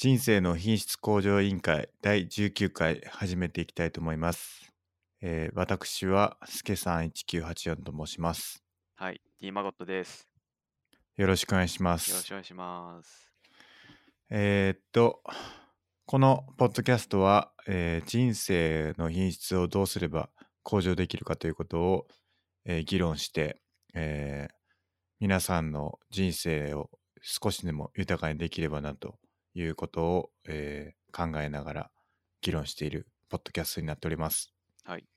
人生の品質向上委員会第19回始めていきたいと思います。えー私はすけさん1984と申します。はい、T マゴットです。よろしくお願いしまよろしすく。お願いします。えーっと、このポッドキャストは、えー人生の品質をどうすれば向上できるかということを、えー議論して、えー皆さんの人生を少しでも豊かにできればなということを、えー考えながら議論しているポッドキャストになっております。はい。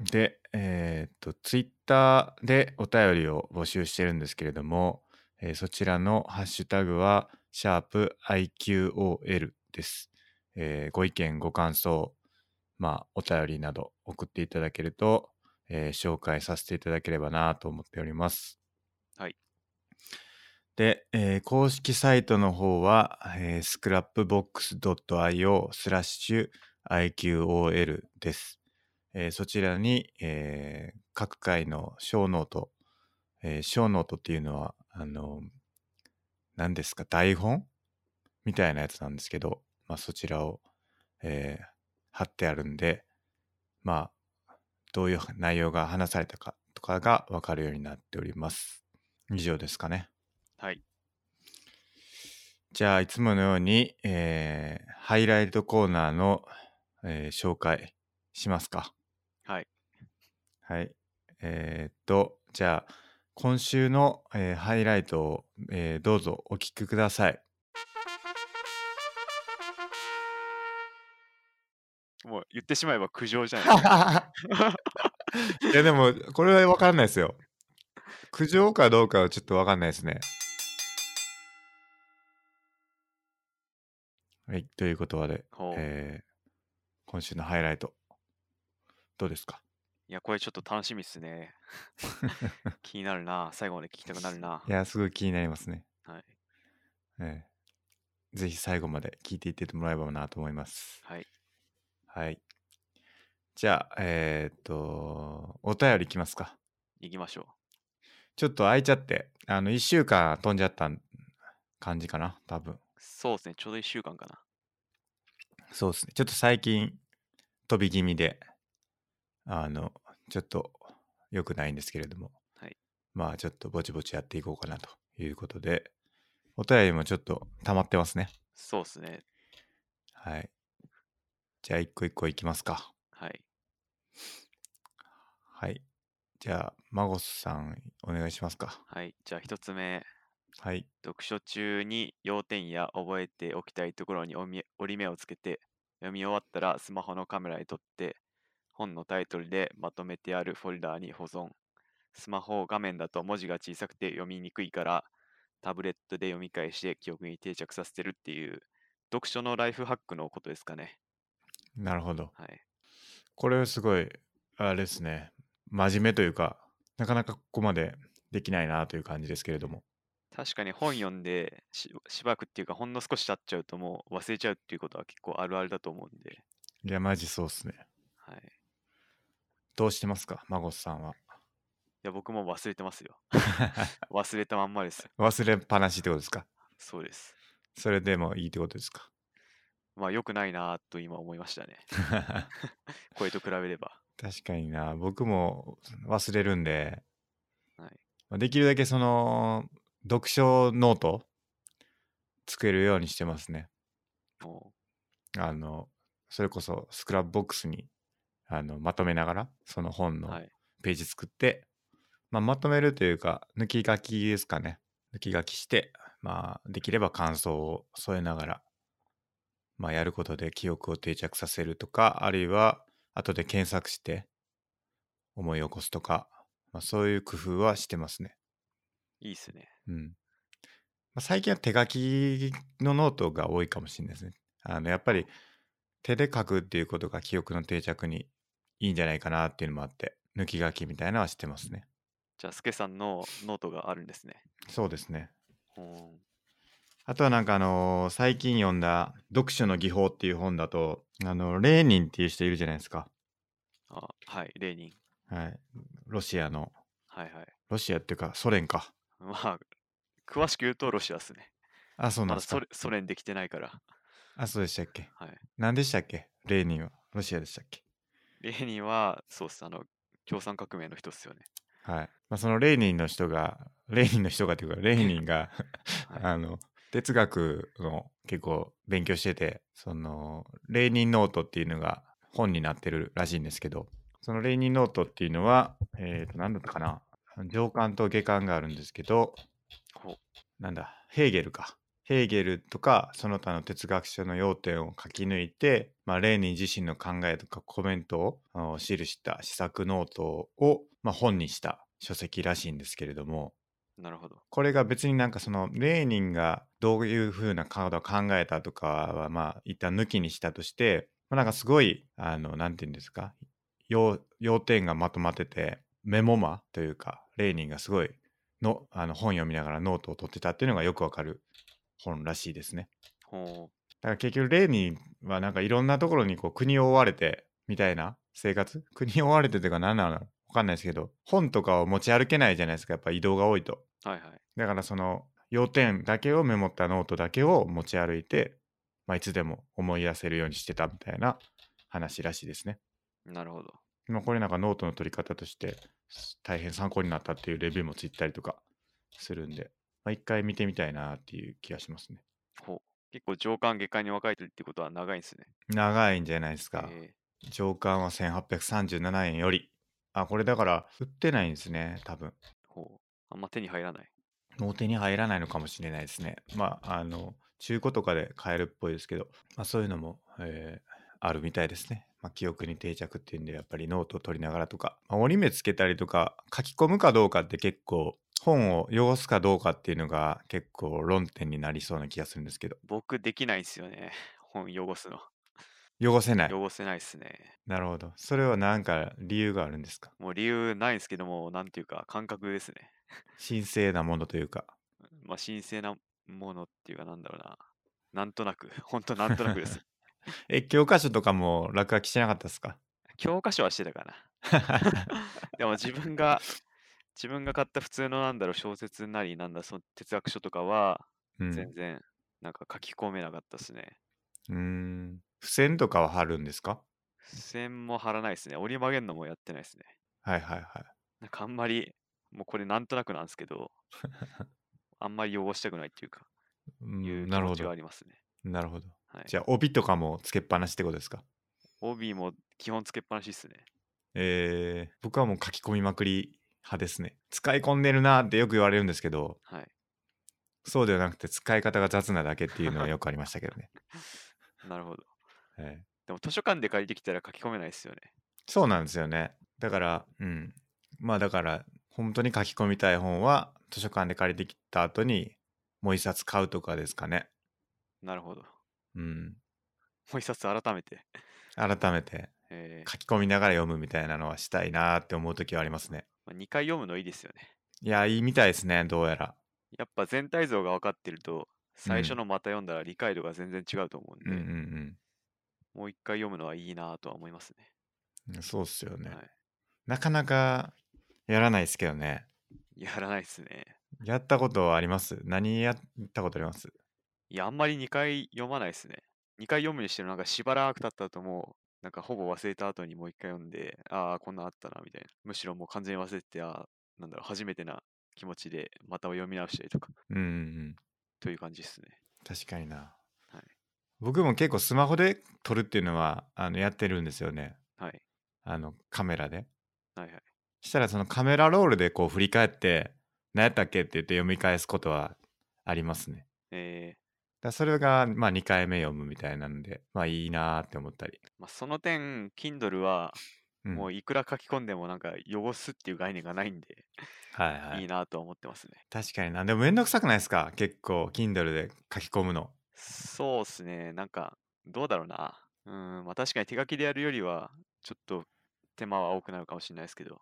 で、えーっと、ツイッターでお便りを募集してるんですけれども、えーそちらのハッシュタグは、シャープ i q o l です。えーご意見、ご感想、まあ、お便りなど送っていただけると、えー紹介させていただければなと思っております。はい。で、えー公式サイトの方は、えー、scrapbox.io スラッシュ IQOL です。えーそちらに、えー各回の show note、えー show note っていうのは、あの、何ですか、台本？みたいなやつなんですけど、まあ、そちらを、えー貼ってあるんで、まあ、どういう内容が話されたかとかがわかるようになっております。以上ですかね。はい。じゃあ、いつものように、えーハイライトコーナーの、えー紹介しますか。はい。はい。えーっと、じゃあ、今週の、えーハイライトを、えーどうぞお聞きください。もう言ってしまえば苦情じゃない。いや、でも、これは分かんないですよ。苦情かどうかはちょっと分かんないですね。はい。ということで、えー今週のハイライト、どうですか？いや、これちょっと楽しみっすね。気になるな。最後まで聞きたくなるな。いや、すごい気になりますね。はい。ええぜひ最後まで聞いていってもらえばなと思います。はい。はい。じゃあ、えーっと、お便りいきますか。行きましょちょっと空いちゃって、あの、1週間飛んじゃった感じかな、多分。う。そうですね。ちょうど1週間かな。そうですね。ちょっと最近、飛び気味で、あの、ちょっと良くないんですけれども、はい。まあ、ちょっとぼちぼちやっていこうかなということで、お便りもちょっと溜まってますね。そうっすね。はい。じゃあ、一個一個いきますか。はい。はい。じゃあ、マゴスさん、お願いしますか。はい。じゃあ1つ目。はい。読書中に要点や覚えておきたいところに折り目をつけて、読み終わったらスマホのカメラに撮って、本のタイトルでまとめてあるフォルダーに保存。スマホ画面だと文字が小さくて読みにくいから、タブレットで読み返して記憶に定着させてるっていう、読書のライフハックのことですかね。なるほど。はい。これすごい、あれですね。真面目というか、なかなかここまでできないなという感じですけれども。確かに本読んでししばらくっていうか、ほんの少し経っちゃうともう忘れちゃうっていうことは結構あるあるだと思うんで、いや、マジそうっすね。はい。どうしてますか、マゴスさんは。いや、僕も忘れてますよ。忘れたまんまです。忘れっぱなしってことですか？そうです。それでもいいってことですか？まあ、良くないなと今思いましたね。これと比べれば。確かにな。僕も忘れるんで、はい。まあできるだけその、読書ノート？作るようにしてますね。もあの、それこそ Scrapbox にあのまとめながら、その本う、のはい。ページ作って、まあ、まとめるというか、抜き書きですかね。抜き書きして、まあ、できれば感想を添えながら、まあ、やることで記憶を定着させるとか、あるいは、後で検索して思い起こすとか、まあ、そういう工夫はしてますね。いいっすね。うん。まあ、最近は手書きのノートが多いかもしれないですね。あの、やっぱり手で書くっていうことが記憶の定着にいいんじゃないかなっていうのもあって、抜き書きみたいなのはしてますね。じゃあ、スケさんのノートがあるんですね。そうですね。うん。あとはなんかあのー最近読んだ読書の技法っていう本だと、あの、レーニンっていう人いるじゃないですか。あはい、レーニン。はい。ロシアの、はいはい。ロシアっていうかソ連か。まあ、詳しく言うとロシアっすね。あ、そうなんですかまだソ。連ソ連できてないから。あ、そうでしたっけはい。何でしたっけレーニンは。ロシアでしたっけレーニンは、そうっす、あの、共産革命の人っすよね。はい。まあ、そのレーニンの人が、レーニンの人がというか、レーニンが、はいあの、哲学の結構勉強してて、その、レーニンノートっていうのが本になってるらしいんですけど、そのレーニンノートっていうのは、えっ、と、何だったかな上巻と下巻があるんですけど。なんだ、ヘーゲルか。ヘーゲルとかその他の哲学者の要点を書き抜いて、まあ、レーニン自身の考えとかコメントを記した思索ノートを、まあ、本にした書籍らしいんですけれどもなるほど。これが別になんかそのレーニンがどういう風なことを考えたとかはまあ一旦抜きにしたとして、まあ、なんかすごいあのなんて言うんですか要要点がまとまっててメモマというかレーニンがすごいのあの本読みながらノートを取ってたっていうのがよくわかる本らしいですね。ほだから結局レーニンはなんかいろんなところにこう国を追われてみたいな生活？国を追われてというか何なの？わかんないですけど本とかを持ち歩けないじゃないですかやっぱ移動が多いと。う。はいはい。だからその要点だけをメモったノートだけを持ち歩いて、まあ、いつでも思い出せるようにしてたみたいな話らしいですね。なるほど。まあ、これなんかノートの取り方として大変参考になったっていうレビューもついたりとかするんで、まあ、一回見てみたいなっていう気がしますね。ほう。結構上巻下巻に分かれてるってことは長いんですね。長いんじゃないですか。え上巻は1837円より。あ、これだから売ってないんですね、多分。ー、ほう。あんま手に入らない。もう手に入らないのかもしれないですね。まあ、あの、中古とかで買えるっぽいですけど、まあそういうのも、えーあるみたいですね。まあ、記憶に定着っていうんで、やっぱりノートを取りながらとか、まあ、折り目つけたりとか、書き込むかどうかって結構、本を汚すかどうかっていうのが結構論点になりそうな気がするんですけど、僕できないんすよね。本汚すの。汚せない。汚せないっすね。なるほど。それは何か理由があるんですか？もう理由ないんですけども、なんていうか感覚ですね。神聖なものというか。まあ神聖なものっていうかなんだろうな。なんとなく、ほんとなんとなくです。え、教科書とかも落書きしてなかったですか？教科書はしてたかな。でも自分が、自分が買った普通のなんだろう小説なりなんだその哲学書とかはうん。全然なんか書き込めなかったですね。うーん。付箋とかは貼るんですか？付箋も貼らないですね。折り曲げるのもやってないですね。はいはいはい。なんかあんまり、もうこれなんとなくなんですけど、あんまり汚したくないっていうか、う、いうん気なるほど持ちがあ。りますね。なるほど。はい。じゃあ、帯とかもつけっぱなしってことですか？帯も基本つけっぱなしっすね。えー、僕はもう書き込みまくり派ですね。使い込んでるなってよく言われるんですけど、はい。そうではなくて使い方が雑なだけっていうのはよくありましたけどね。なるほど。えーでも図書館で借りてきたら書き込めないですよね。そうなんですよね。だから、うん。まあだから、本当に書き込みたい本は図書館で借りてきた後にもう一冊買うとかですかね。なるほど。もうん。う一冊改めて。改めてえー書き込みながら読むみたいなのはしたいなって思う時はありますね。まあ、2回読むのいいですよね。いや、いいみたいですね、どうやら。やっぱ全体像が分かってると、最初うんのまた読んだら理解度が全然違うと思うんで、うんうんもう一回読むのはいいなとは思いますうん。そうっすよね。ね。はい。なかなかやらないですけどね。やらないですね。やったことあります？何やったことあります？いや、あんまり2回読まないですね。2回読むにしてもなんかしばらく経った後も、なんかほぼ忘れた後にもう一回読んで、ああ、こんなんあったな、みたいな。むしろもう完全に忘れてて、ああ、なんだろう、初めてな気持ちでまた読み直したりとか、うんうんうん。という感じですね。確かにな。はい僕も結構スマホで撮るっていうのはあのやってるんですよね。はい。あのカメラで。はいはい。したらそのカメラロールでこう振り返って何やったっけって言って読み返すことはありますね。えーだそれがまあ2回目読むみたいなのでまあいいなーって思ったり。まあ、その点、Kindle はうん、もういくら書き込んでもなんか汚すっていう概念がないんで、はいはいいいなとは思ってますね。確かにな。でもめんどくさくないですか？結構 Kindle で書き込むの。そうっすね。なんか、どうだろうな。うん、まあ確かに手書きでやるよりは、ちょっと手間は多くなるかもしれないですけど、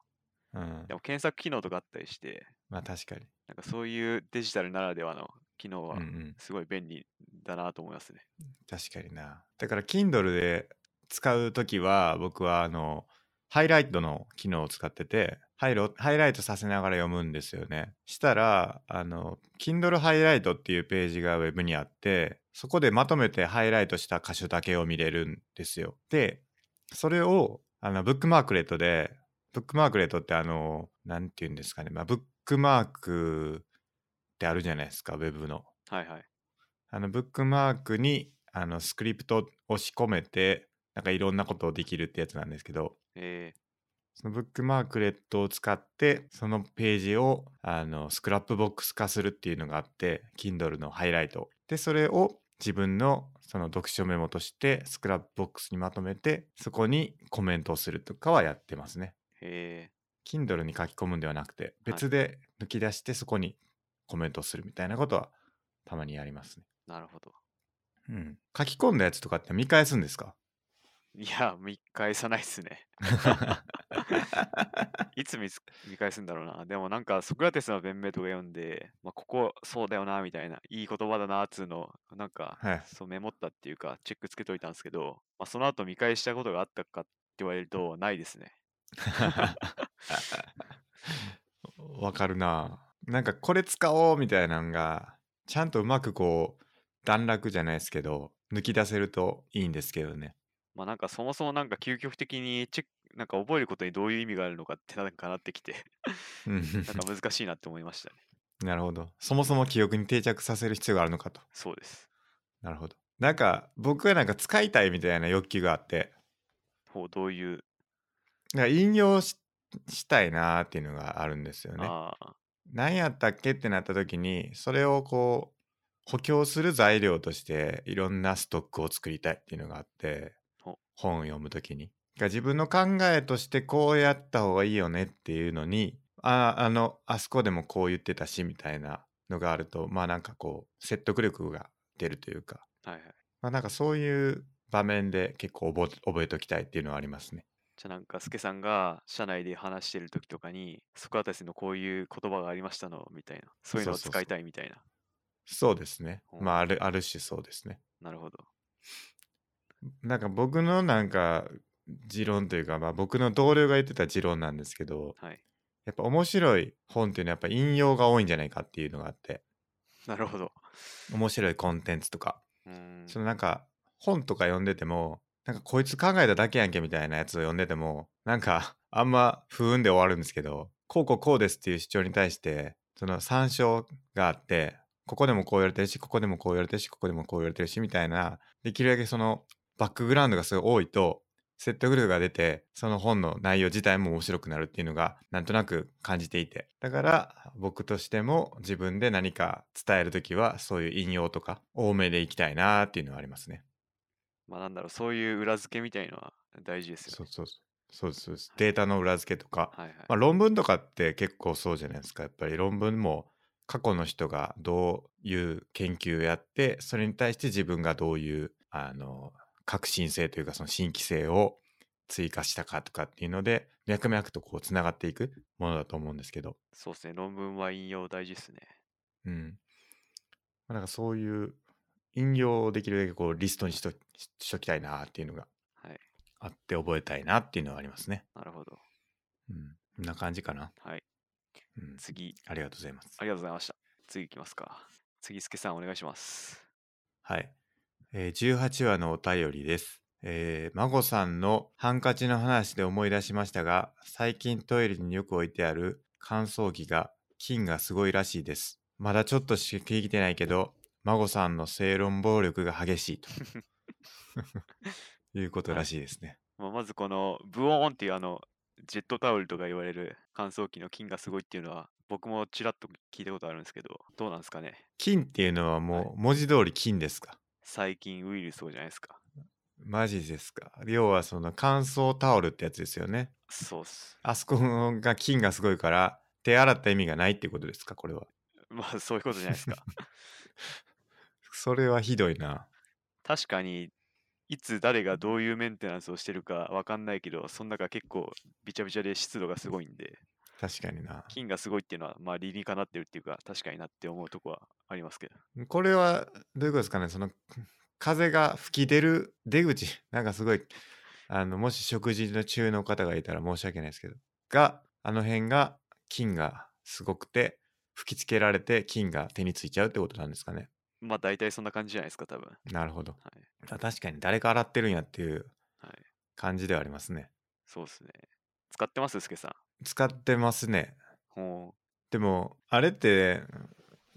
うんで。も検索機能とかあったりして、まあ確かに。なんかそういうデジタルならではの機能はうんうん。すごい便利だなと思いますね。確かにな。だから Kindle で使うときは僕はあのハイライトの機能を使っててハイロハイライトさせながら読むんですよね。したら、あの、Kindle ハイライトっていうページがウェブにあって、そこでまとめてハイライトした箇所だけを見れるんですよ。で、それを、あの、ブックマークレットで、ブックマークレットってあの、なんて言うんですかね、まあ、ブックマークってあるじゃないですか、ウェブの。はいはい。あの、ブックマークに、あの、スクリプトを仕込めて、なんかいろんなことをできるってやつなんですけど、えそのブックマークレットを使って、そのページをあの Scrapbox 化するっていうのがあって、Kindle のハイライト。で、それを自分のその読書メモとして Scrapbox にまとめて、そこにコメントをするとかはやってますね。ー、え Kindle に書き込むんではなくて、別で抜き出してそこにコメントをするみたいなことはたまにやりますね。ー、なるほど。うん。書き込んだやつとかって見返すんですか？いや、見返さないっすね。いつ見返すんだろうな。でもなんかソクラテスの弁明とか読んで、まあ、ここそうだよなみたいな、いい言葉だなっつうのをなんか、はいそうメモったっていうか、チェックつけといたんですけど、まあ、その後見返したことがあったかって言われると、ないですね。わかるな。なんかこれ使おうみたいなのが、ちゃんとうまくこう、段落じゃないですけど、抜き出せるといいんですけどね。まあなんかそもそもなんか究極的にチェック、なんか覚えることにどういう意味があるのかってなんかなってきて、うん なんか難しいなって思いましたね。なるほど。そもそも記憶に定着させる必要があるのかと。そうです。なるほど。なんか僕はなんか使いたいみたいな欲求があって、ほう、どういう、なんか引用ししたいなーっていうのがあるんですよね。ああ、何やったっけってなった時にそれをこう補強する材料としていろんなストックを作りたいっていうのがあってほ本を読む時に。自分の考えとしてこうやった方がいいよねっていうのにああのあそこでもこう言ってたしみたいなのがあるとまあなんかこう説得力が出るというか、はいはい。まあ、なんかそういう場面で結構覚え覚えておきたいっていうのはありますね。じゃあなんか、スケさんが社内で話してる時とかに、ソクラテスのこういう言葉がありましたの、みたいな。そういうのを使いたいみたいな。そうですね。まああるある種そうですね。なるほど。なんか僕のなんか持論というか、まあ、僕の同僚が言ってた持論なんですけどはい。やっぱ面白い本っていうのはやっぱ引用が多いんじゃないかっていうのがあってなるほど。面白いコンテンツとか、うーん。そのなんか本とか読んでてもなんかこいつ考えただけやんけみたいなやつを読んでてもなんか あんま不運で終わるんですけどこうこうこうですっていう主張に対してその参照があってここでもこう言われてるしここでもこう言われてるしここでもこう言われてるしみたいなできるだけそのバックグラウンドがすごい多いと説得力が出てその本の内容自体も面白くなるっていうのがなんとなく感じていてだから僕としても自分で何か伝える時はそういう引用とか多めでいきたいなっていうのはありますね。まあなんだろう、そういう裏付けみたいのは大事ですよね。そうそうそうですそうですデータの裏付けとか、はいはい。まあ、論文とかって結構そうじゃないですかやっぱり論文も過去の人がどういう研究をやってそれに対して自分がどういうあの革新性というかその新規性を追加したかとかっていうので脈々とこうつながっていくものだと思うんですけど、そうですね。論文は引用大事ですね。うん、まあなんかそういう引用をできるだけこうリストにしとししときたいなっていうのがはい。あって覚えたいなっていうのはありますね。なるほど。うん、こんな感じかな。はい。うん、次、ありがとうございます。ありがとうございました。次行きますか。次、スケさんお願いします。はい。えー18話のお便りです。えー、孫さんのハンカチの話で思い出しましたが、最近トイレによく置いてある乾燥機が菌がすごいらしいです。まだちょっとしか聞いてないけど、孫さんの正論暴力が激しいと。いうことらしいですね。まあ、まずこのブオーンっていうあのジェットタオルとか言われる乾燥機の菌がすごいっていうのは僕もちらっと聞いたことあるんですけどどうなんですかね？菌っていうのはもう文字通り菌ですか？細菌ウイルスとかじゃないですか。マジですか？要はその乾燥タオルってやつですよね。そうっす。あそこが菌がすごいから手洗った意味がないってことですか？これは。まあそういうことじゃないですか それはひどいな。確かにいつ誰がどういうメンテナンスをしてるかわかんないけどその中結構びちゃびちゃで湿度がすごいんで確かにな。菌がすごいっていうのはまあ理にかなってるっていうか確かになって思うとこはありますけどこれはどういうことですかねその風が吹き出る出口 なんかすごいあのもし食事の中の方がいたら申し訳ないですけどがあの辺が菌がすごくて吹きつけられて菌が手についちゃうってことなんですかね。まあ大体そんな感じじゃないですか、多分。なるほど。はい。あ確かに誰か洗ってるんやっていうはい。感じではありますね。そうですね。使ってます、すけさん。使ってますね。ほでもあれって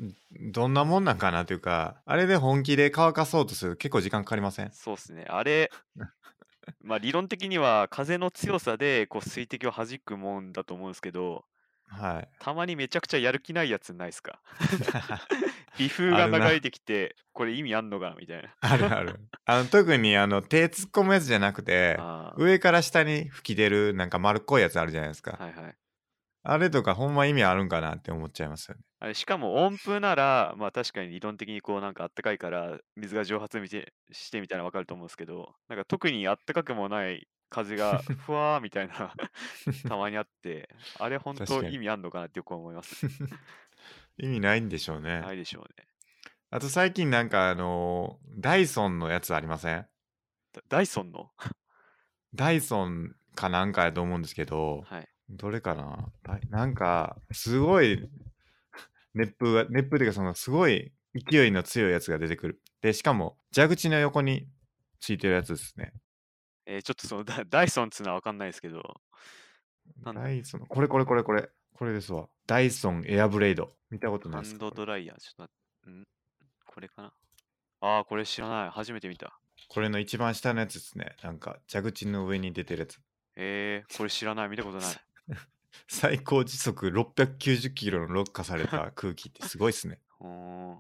んどんなもんなんかなというかあれで本気で乾かそうとすると結構時間かかりません？う。そうですね。あれ、まあ理論的には風の強さでこう水滴を弾くもんだと思うんですけど、はい。たまにめちゃくちゃやる気ないやつないですか？微風が流れてきて、これ意味あんのかなみたいな。あるある。あの特にあの手突っ込むやつじゃなくて上から下に吹き出るなんか丸っこいやつあるじゃないですか。はいはい。あれとかほんま意味あるんかなって思っちゃいますよね。あれしかも温風なら、まあ確かに理論的にこうなんかあったかいから水が蒸発してみたいなのわかると思うんですけど、なんか特にあったかくもない風がふわーみたいなたまにあって、あれ本当意味あんのかなってよく思います。意味ないんでしょうね。ないでしょうね。あと最近なんかあのダイソンのやつありません？ダダイソンの？ダイソンかなんかやと思うんですけど、はい。どれかな？なんかすごい熱風が熱風っていうかそのすごい勢いの強いやつが出てくる。でしかも蛇口の横についてるやつですね。えーちょっとそのダ ダイソンっつうのはわかんないですけど、なんだダイソンこれこれこれこれこれですわ。ダイソンエアブレード見たことないですかハンドドライヤー、ちょっとん？これかな？ああ、これ知らない。初めて見た。これの一番下のやつですね。なんか蛇口の上に出てるやつ。えー、これ知らない。見たことない。最高時速690キロのロッカされた 空気ってすごいっすね。うーん。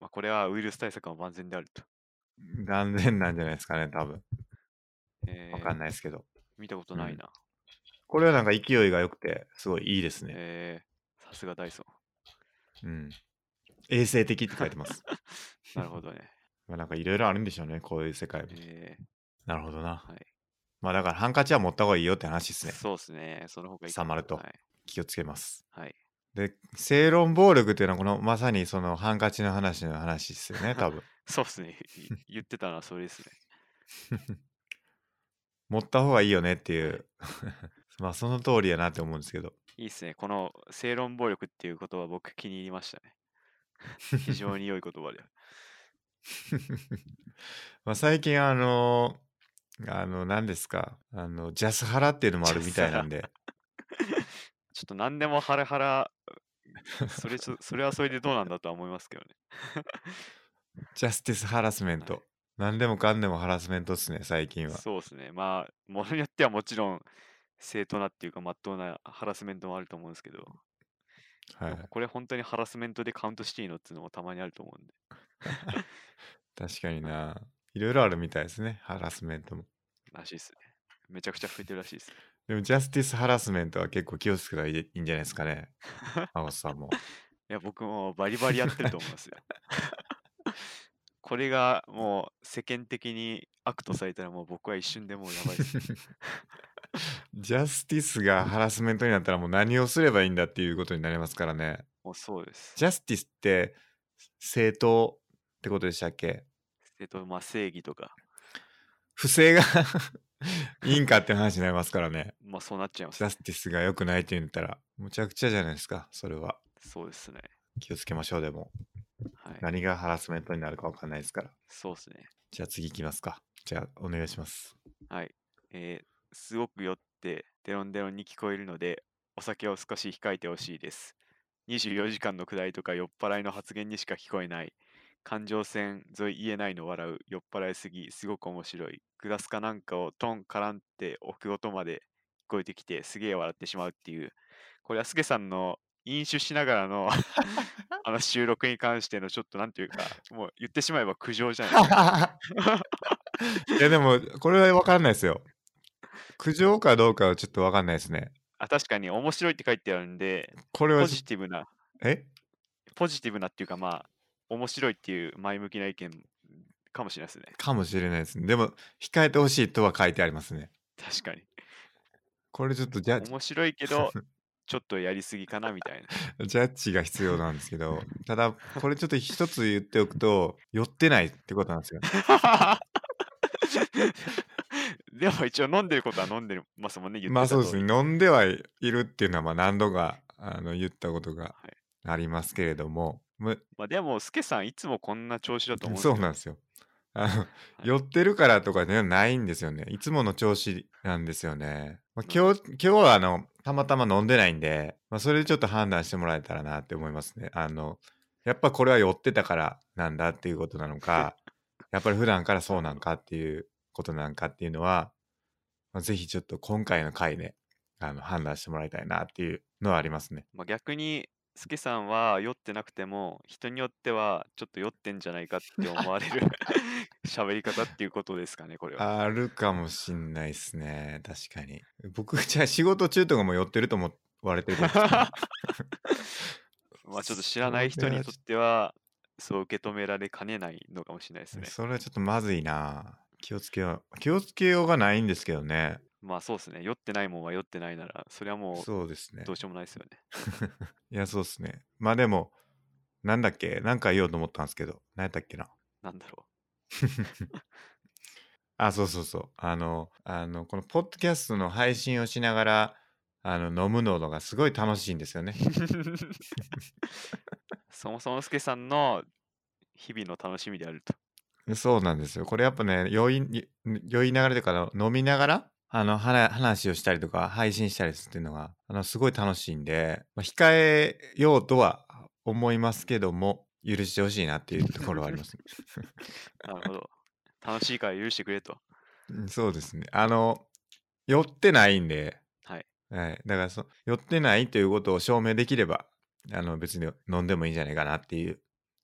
まあ、これはウイルス対策は万全であると。断然なんじゃないですかね、多分。えーわかんないですけど。見たことないな。これはなんか勢いが良くて、すごいいいですね。えー、さすがダイソうん。衛生的って書いてます。ン。なるほどね。まあなんかいろいろあるんでしょうね、こういう世界も。えなるほどな。ー、はい。まあだからハンカチは持った方がいいよって話ですね。そうですね。その方がいい。収まるとはい。気をつけます。はい、で、正論暴力っていうのはこのまさにそのハンカチの話の話ですよね、多分。そうですね。い言ってたのはそれですね。持った方がいいよねっていう。まあその通りやなって思うんですけど。いいですね。この正論暴力っていう言葉僕気に入りましたね。非常に良い言葉で。まあ最近あのあの何ですか？あのジャスハラっていうのもあるみたいなんでちょっと何でもハラハラ、それそれはそれでどうなんだとは思いますけどね。ジャスティスハラスメント、はい何でもかんでもハラスメントですね最近はそうですね。まあ、ものによってはもちろん正当なっていうか、まっとうなハラスメントもあると思うんですけど、はいこれ本当にハラスメントでカウントしていいのっていうのもたまにあると思うんで。確かにないろいろあるみたいですねハラスメントもらしいですね。めちゃくちゃ増えてるらしいですね。でもジャスティスハラスメントは結構気をつけたらいいいいんじゃないですかねマゴスさんもいや、僕もバリバリやってると思いますよ。これがもう世間的に悪とされたらもう僕は一瞬でもうやばいです。ジャスティスがハラスメントになったらもう何をすればいいんだっていうことになりますからねもうそうです。ジャスティスって正当ってことでしたっけ？えっと、まあ正義とか、不正が いいんかって話になりますからね。まあそうなっちゃいますジャ。スティスが良くないって言ったら、むちゃくちゃじゃないですか、それは。そうですね。気をつけましょう、でも。はい。何がハラスメントになるか分かんないですから。そうですね。じゃあ次行きますか。じゃあお願いします。はい。えーすごく酔ってデロンデロンに聞こえるので、お酒を少し控えてほしいです。24時間のくだりとか酔っ払いの発言にしか聞こえない。環状線沿い言えないの笑う。酔っ払いすぎ、すごく面白い。グラスかなんかをトン絡んって置く音まで聞こえてきて、すげえ笑ってしまうっていう。これはすけさんの飲酒しながらの あの収録に関してのちょっとなんていうか、もう言ってしまえば苦情じゃないですか。いやでも、これは分かんないですよ。苦情かどうかはちょっと分かんないですね。あ確かに面白いって書いてあるんで、ポこれはちょジティブなえ？ポジティブなっていうかまあ面白いっていう前向きな意見かもしれないですねかもしれないですね。でも、控えてほしいとは書いてありますね。確かにこれちょっとジャ面白いけど ちょっとやりすぎかなみたいな ジャッジが必要なんですけど、ただ、これちょっと一つ言っておくと、寄ってないってことなんですよ。でも一応飲んでることは飲んでますもんね、言ってたまあそうですね。飲んではいるっていうのはまあ何度かあの言ったことがはいありますけれども、むまあでも、スケさんいつもこんな調子だと思うんですそうなんですよ。あのい酔ってるからとかではないんですよね。いつもの調子なんですよね。まあ、今日、今日はあの、たまたま飲んでないんで、まあ、それでちょっと判断してもらえたらなって思いますね。あの、やっぱこれは酔ってたからなんだっていうことなのか、やっぱり普段からそうなんかっていうことなんかっていうのは、まあ、ぜひちょっと今回の回であの判断してもらいたいなっていうのはありますね。まあ、逆に、スケさんは酔ってなくても、人によってはちょっと酔ってんじゃないかって思われる 喋り方っていうことですかね、これは。あるかもしんないですね。確かに。僕、じゃあ仕事中とかも酔ってると思われてるってことですか まあちょっと知らない人にとっては、そう受け止められかねないのかもしれないですね。それはちょっとまずいな。気をつけよう。気をつけようがないんですけどね。まあそうですね。酔ってないもんは酔ってないなら、それはもそうですねうどう。しようもないですよね。いや、そうですね。まあでも、なんだっけなんか言おうと思ったんですけど、何やったっけな。なんだろ あ、そうそうそう。あの、あの、このポッドキャストの配信をしながら、あの、飲むのがすごい楽しいんですよね。う。そもそもスケさんの日々の楽しみであると。そうなんですよ。これやっぱね、酔い、酔いながらというか、飲みながら、あの、話話をしたりとか、配信したりするっていうのが、あの、すごい楽しいんで、まあ、控えようとは思いますけども、許してほしいなっていうところはあります、ね なるほど。楽しいから許してくれと。うんそうですね。あの、酔ってないんで、はい。はい。だからそ、酔ってないということを証明できれば、あの、別に飲んでもいいんじゃないかなっていう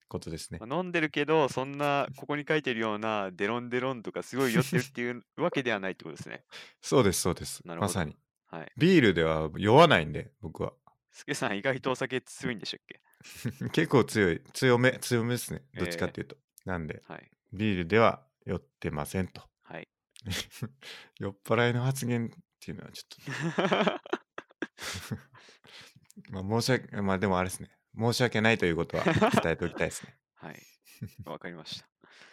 ことですね。まあ飲んでるけど、そんな、ここに書いてるような、デロンデロンとか、すごい酔ってるっていうわけではないってことですね。そうです、そうです。なるほどまさに。はい。ビールでは酔わないんで、僕は。スケさん、意外とお酒強いんでしたっけ？結構強い、強め、強めですね。どっちかえーっていうと。なんで、はい。ビールでは酔ってませんと。はい。酔っ払いの発言っていうのはちょっと、まあ申し訳、まあでもあれですね。申し訳ないということは伝えておきたいですね。はい。わかりました。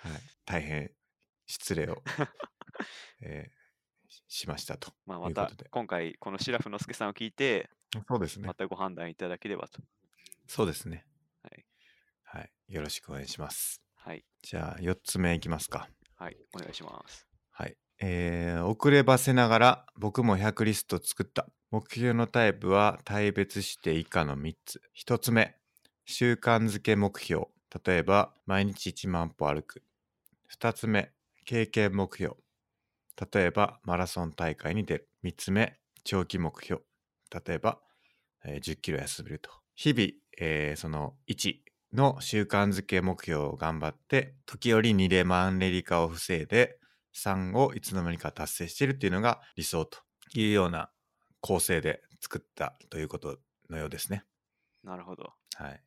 はい。大変失礼を、えーししましたと。まあ、またいうことで今回、このシラフのスケさんを聞いて、そうですねま。たご判断いただければと。そうですね。はい。はい。よろしくお願いします。はい。じゃあ、4つ目いきますか。はい。お願いします。はい。えー、遅ればせながら僕も100リスト作った。目標のタイプは大別して以下の3つ。1つ目、習慣づけ目標。例えば、毎日1万歩歩く。2つ目、経験目標。例えば、マラソン大会に出る。3つ目、長期目標。例えば、えー10キロ痩せると。日々、えーその1の習慣づけ目標を頑張って、時折2でマンネリ化を防いで、3をいつの間にか達成しているっていうのが理想というような構成で作ったということのようですね。なるほど。はい。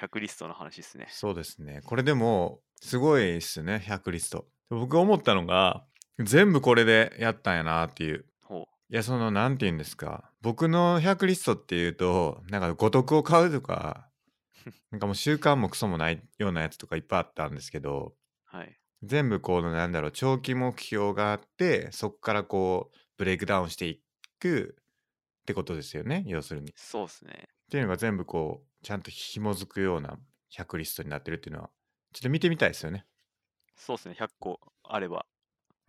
100リストの話ですね。そうですね。これでも、すごいですね、100リスト。僕思ったのが、全部これでやったんやなっていう。ほいや、その、なんて言うんですか。僕の100リストっていうと、なんか、五徳を買うとか、なんかもう習慣もクソもないようなやつとかいっぱいあったんですけど、う。はい。全部こうなんだろう長期目標があってそこからこうブレイクダウンしていくってことですよね要するに。っそうですね。ていうのが全部こうちゃんと紐づくような100リストになってるっていうのはちょっと見てみたいですよね。そうですね。100個あれば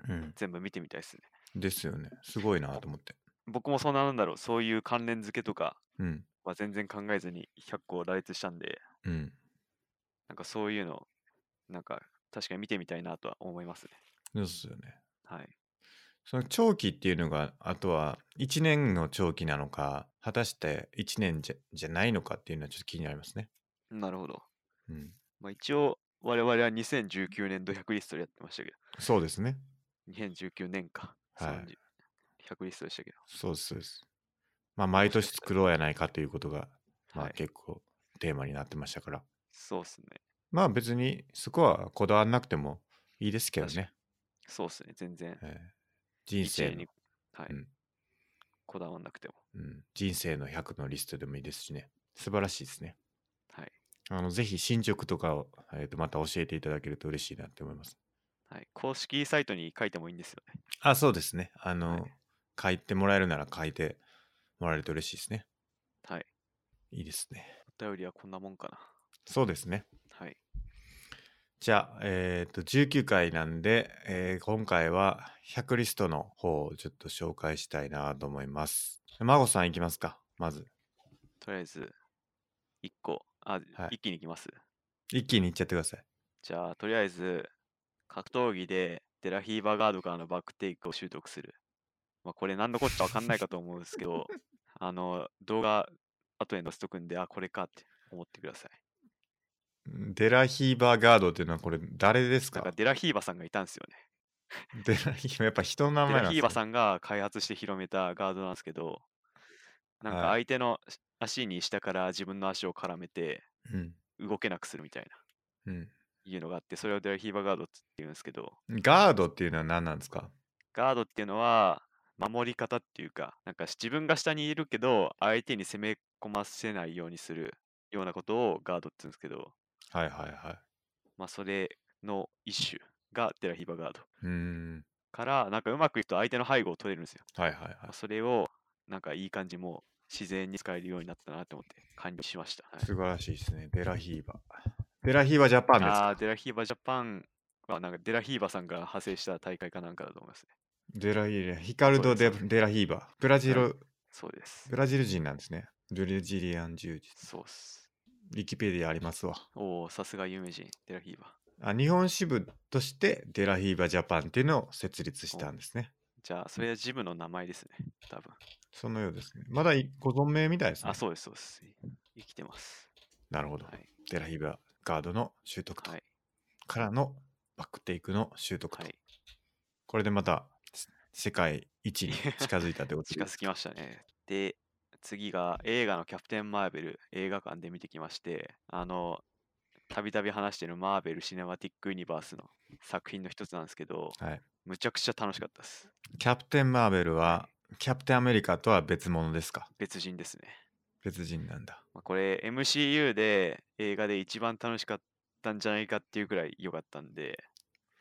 うん。全部見てみたいですね。ですよね。すごいなと思って。僕もそんななんだろう、そういう関連付けとかうん。は全然考えずに100個羅列したんで、うん。なんかそういうの、なんか確かに見てみたいなとは思いますね。ですよね。はい。その長期っていうのがあとは1年の長期なのか果たして1年じゃじゃないのかっていうのはちょっと気になりますね。なるほど。うん。まあ、一応、我々は2019年度100リストでやってましたけそうですね。ど、2019年か。はい30 100リストでしたけど。そうです、そうです。まあ毎年作ろうやないかということが、まあはい。結構テーマになってましたから。そうっすね。まあ別にそこはこだわらなくてもいいですけどね。そうっすね。全然、えー人一生に、はい、うんこだわんなくても。うん、人生の100のリストでもいいですしね。素晴らしいですね。はい。あのぜひ進捗とかを、えーとまた教えていただけると嬉しいなって思います。はい。公式サイトに書いてもいいんですよね。あ、そうですね。あの、はい書いてもらえるなら書いてもらえると嬉しいですね。はい。いいですね。お便りはこんなもんかな。そうですね。はい。じゃあ、えっ、と、19回なんで、えー今回は100リストの方をちょっと紹介したいなと思います。孫さんいきますか、まず。とりあえず、1個。あ、はい一気にいきます？一気にいっちゃってください。じゃあ、とりあえず、格闘技でデラヒーバーガードからのバックテイクを習得する。まあ、これ何のこっちゃわかんないかと思うんですけど、あの、動画、後で載せとくんで、あ、これかって思ってください。デラヒーバーガードっていうのはこれ誰ですか？デラヒーバさんがいたんですよね。デラヒーバー、やっぱ人の名デラ前なんですかヒーバさんが開発して広めたガードなんですけど、なんかはい相手の足に下から自分の足を絡めてうん。動けなくするみたいな、うん。いうのがあって、それをデラヒーバーガードって言うんですけど、ガードっていうのは何なんですか？ガードっていうのは守り方っていうか、なんか自分が下にいるけど、相手に攻め込ませないようにするようなことをガードって言うんですけど、はいはいはい。まあそれの一種がデラヒーバーガードうーん。から、なんかうまくいくと相手の背後を取れるんですよ。はいはいはいまあ。それをなんかいい感じもう自然に使えるようになったなと思って感じしました。はい素晴らしいですね。デラヒーバー。デラヒーバージャパンですあかあー、デラヒーバージャパンはなんかデラヒーバーさんが派生した大会かなんかだと思いますね。デラヒーバー。ヒカルド・デデラヒーバー。ブラジル、はいそうですブ。ラジル人なんですね。ブラジリアン柔術。そうっす。ウィキペディアありますわ。おお、さすが有名人、デラヒーバー。あ日本支部としてデラヒーバージャパンっていうのを設立したんですね。じゃあ、それはジムの名前ですね。多分。そのようですね。まだいご存命みたいですね。あ、そうです、そうです。生きてます。なるほど。はい。デラヒーバーガードの習得と、はい。からのバックテイクの習得と。はい。これでまたせ世界一に近づいたってこと 近づきましたね。で、次が映画のキャプテン・マーベル映画館で見てきまして、あの、たびたび話してるマーベル・シネマティック・ユニバースの作品の一つなんですけど、はい。むちゃくちゃ楽しかったです。キャプテン・マーベルは、キャプテン・アメリカとは別物ですか？別人ですね。別人なんだ。まあこれ MCU で映画で一番楽しかったんじゃないかっていうくらい良かったんで、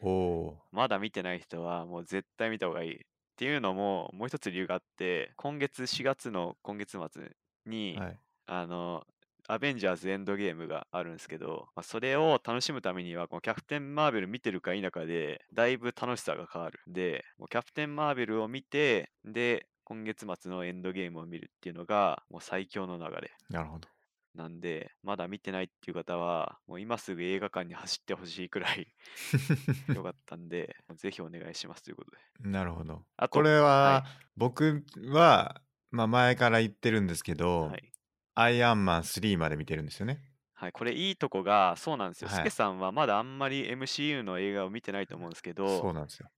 おおまだ見てない人はもう絶対見た方がいい。っていうのも、もう一つ理由があって、今月4月の今月末に、ー。はい。あの、アベンジャーズエンドゲームがあるんですけど、まあ、それを楽しむためには、このキャプテン・マーベル見てるか否かで、だいぶ楽しさが変わる。で、もうキャプテン・マーベルを見て、で、今月末のエンドゲームを見るっていうのが、もう最強の流れ。なるほど。なんで、まだ見てないっていう方は、もう今すぐ映画館に走ってほしいくらい よかったんで、ぜひお願いしますということで。なるほど。あとこれは、は僕は、まあ、前から言ってるんですけど、はい。アイアンマン3まで見てるんですよね。はい、これいいとこが、そうなんですよ。はいスケさんはまだあんまり MCU の映画を見てないと思うんですけそうど、なんですよ。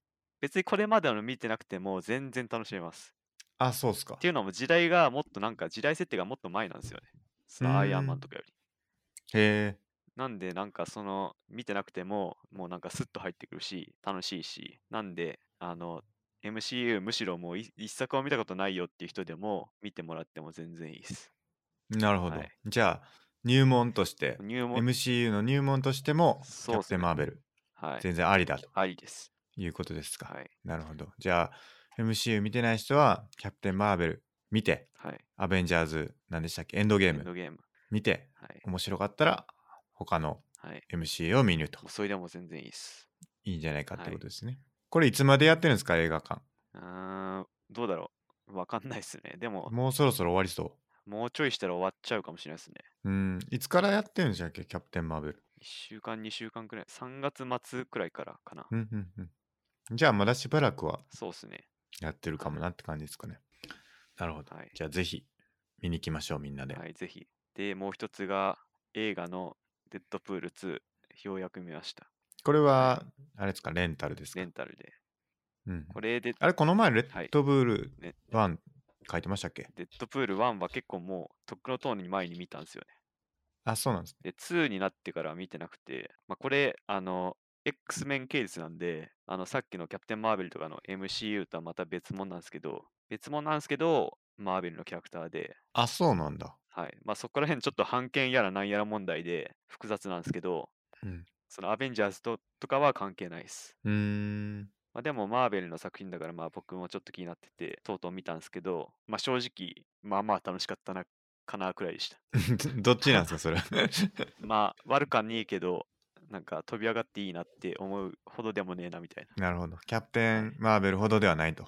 別にこれまでの見てなくても全然楽しめます。あ、そうっすかっ。ていうのも時代がもっとなんか時代設定がもっと前なんですよね。そのアイアンマンとかより。へえ。なんでなんかその見てなくてももうなんかスッと入ってくるし楽しいしなんであの MCU むしろもうい一作を見たことないよっていう人でも見てもらっても全然いいです。なるほど。はいじゃあ、入門として、入門 MCU の入門としても、キャプテン・そうっすねマーベル、はい。全然ありだとありです。いうことですか。はい。なるほど。じゃあ、MCU 見てない人は、キャプテン・マーベル見て、はい。アベンジャーズ、何でしたっけ？エンドゲームエンドゲーム。見て、はい。面白かったら、他のはい。MCU を見るともうそれでも全然いいです。いいんじゃないかってはいことですね。これいつまでやってるんですか？映画館。うーん、どうだろう。わかんないですね。でも、もうそろそろ終わりそもうちょいしたら終わっちゃうかもしれないですね。う。うん。いつからやってるんでしたっけ？キャプテン・マーベル。1週間、2週間くらい。3月末くらいからかな。うんうんうん。じゃあまだしばらくはそうっすね。やってるかもなって感じですかね。なるほど。はい。じゃあぜひ見に行きましょう、みんなで。はい、ぜひ。で、もう一つが映画のデッドプール2、ようやく見ました。これは、あれですか、レンタルですか？レ。ンタルで。うん、これで、あれ、この前、レはいッドブルね1書いてましたっけ？デッドプール1は結構もう、とっくのとおりに前に見たんですよね。あ、そうなんですね。で、2になってからは見てなくて、まあ、これ、あの、X メン系列なんで、あの、さっきのキャプテン・マーベルとかの MCU とはまた別物なんですけど、別物なんですけど、マーベルのキャラクターで、あ、そうなんだ。はい。まあ、そこら辺ちょっと判権やらなんやら問題で複雑なんですけど、うん。そのアベンジャーズととかは関係ないです。うーん。まあ、でもマーベルの作品だからまあ僕もちょっと気になってて、とうとう見たんですけど、まあ正直、まあまあ楽しかったな、かなくらいでした。どっちなんですか、それ。まあ悪かねえけど、なんか飛び上がっていいなって思うほどでもねえなみたいな。なるほど。キャプテン・マーベルほどではないと。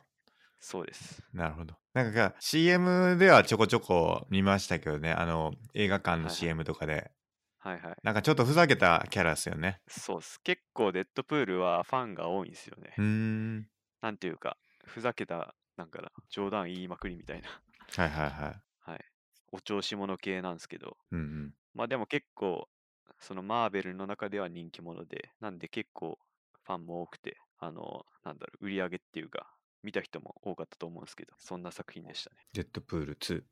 そうです。なるほど。なんか CM ではちょこちょこ見ましたけどね、あの映画館のはいはい CM とかで、はいはい。なんかちょっとふざけたキャラですよね。そうっす。結構デッドプールはファンが多いんですよねうー。ん。なんていうか、ふざけた、なんかな、冗談言いまくりみたいな。はいはいはい。はい。お調子者系なんですけど、うんうん。まあでも結構、そのマーベルの中では人気者で、なんで結構ファンも多くて、あの、なんだろう、売り上げっていうか、見た人も多かったと思うんですけど、そんな作品でしたね。デッドプール2。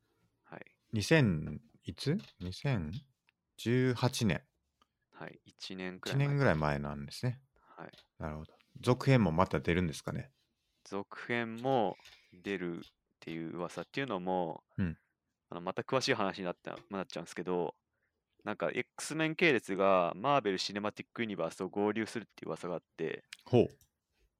はい。2000いつ ?2018 年。はい。1年くら1い前。年ぐらい前なんですね。はい。なるほど。続編もまた出るんですかね？続編も出るっていう噂っていうのも、うんあのまた詳しい話になったなっちゃうんですけど、なんか X メン系列がマーベル・シネマティック・ユニバースと合流するっていう噂があって、ほう。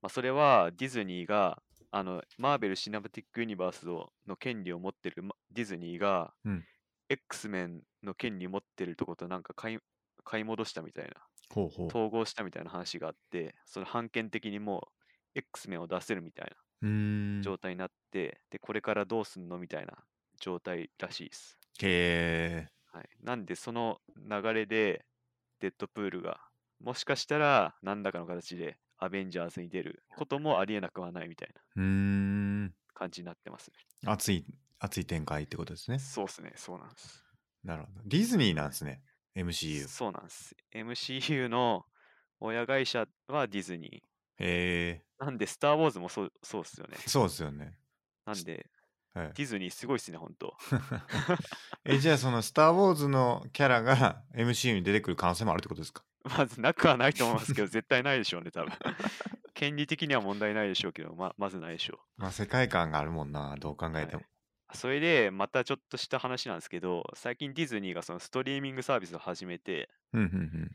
まあ、それはディズニーがあのマーベル・シネマティック・ユニバースをの権利を持ってるまディズニーが、うん X メンの権利を持ってるとことなんか買い買い戻したみたいなほうほう。統合したみたいな話があってその判権的にもう X メンを出せるみたいなうーん。状態になって、で、これからどうすんのみたいな状態らしいです。へえ。はい。なんで、その流れで、デッドプールが、もしかしたら、何らかの形で、アベンジャーズに出ることもありえなくはないみたいなうーん。感じになってますね。熱い、熱い展開ってことですね。そうですね、そうなんです。なるほど。ディズニーなんですね。MCU。そうなんです。MCU の親会社はディズニへえ。ー。なんで、スター・ウォーズもそうそうっすよね。そうですよね。なんで、はい。ディズニーすごいっすね、ほんと。え、じゃあそのスター・ウォーズのキャラが MCU に出てくる可能性もあるってことですか？まずなくはないと思いますけど、絶対ないでしょうね、多分。権利的には問題ないでしょうけど、ままずないでしょまあ世界観があるもんな、どう考えても。う。それで、またちょっとした話なんですけど、最近ディズニーがそのストリーミングサービスを始めて、うんうん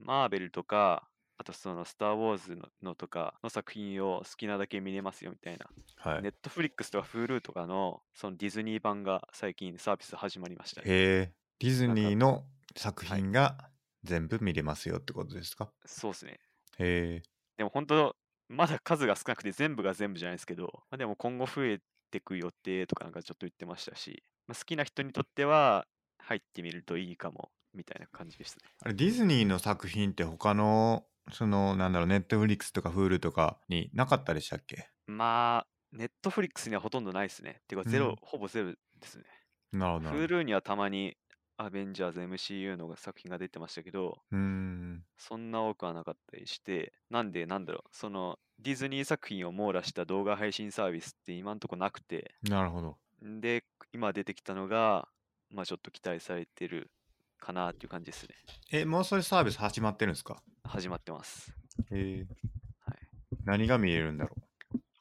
マーベルとか、あとそのスター・ウォーズののとかの作品を好きなだけ見れますよみたいな。ネットフリックスとか Hulu とかのそのディズニー版が最近サービス始まりましたね。へえ。ディズニーの作はい品が全部見れますよってことですか、そうですね。へえ。でも本当、まだ数が少なくて全部が全部じゃないですけど、まあ、でも今後増えてく予定とかなんかちょっと言ってましたし、まあ、好きな人にとっては入ってみるといいかもみたいな感じですね。あれ、ディズニーの作品って他の、その、なんだろう、ネットフリックスとか Hulu とかになかったでしたっけ？まあ、ネットフリックスにはほとんどないですね。てかゼロ、うんほぼゼロですね。なるほどなるほど。Hulu にはたまにアベンジャーズ MCU の作品が出てましたけど、うーん。そんな多くはなかったりして、なんでなんだろう、そのディズニー作品を網羅した動画配信サービスって今んとこなくて、なるほど。で、今出てきたのが、まあちょっと期待されてるかなっていう感じですね。え、もうそれサービス始まってるんですか？始まってます。へえ。はい。何が見えるんだろ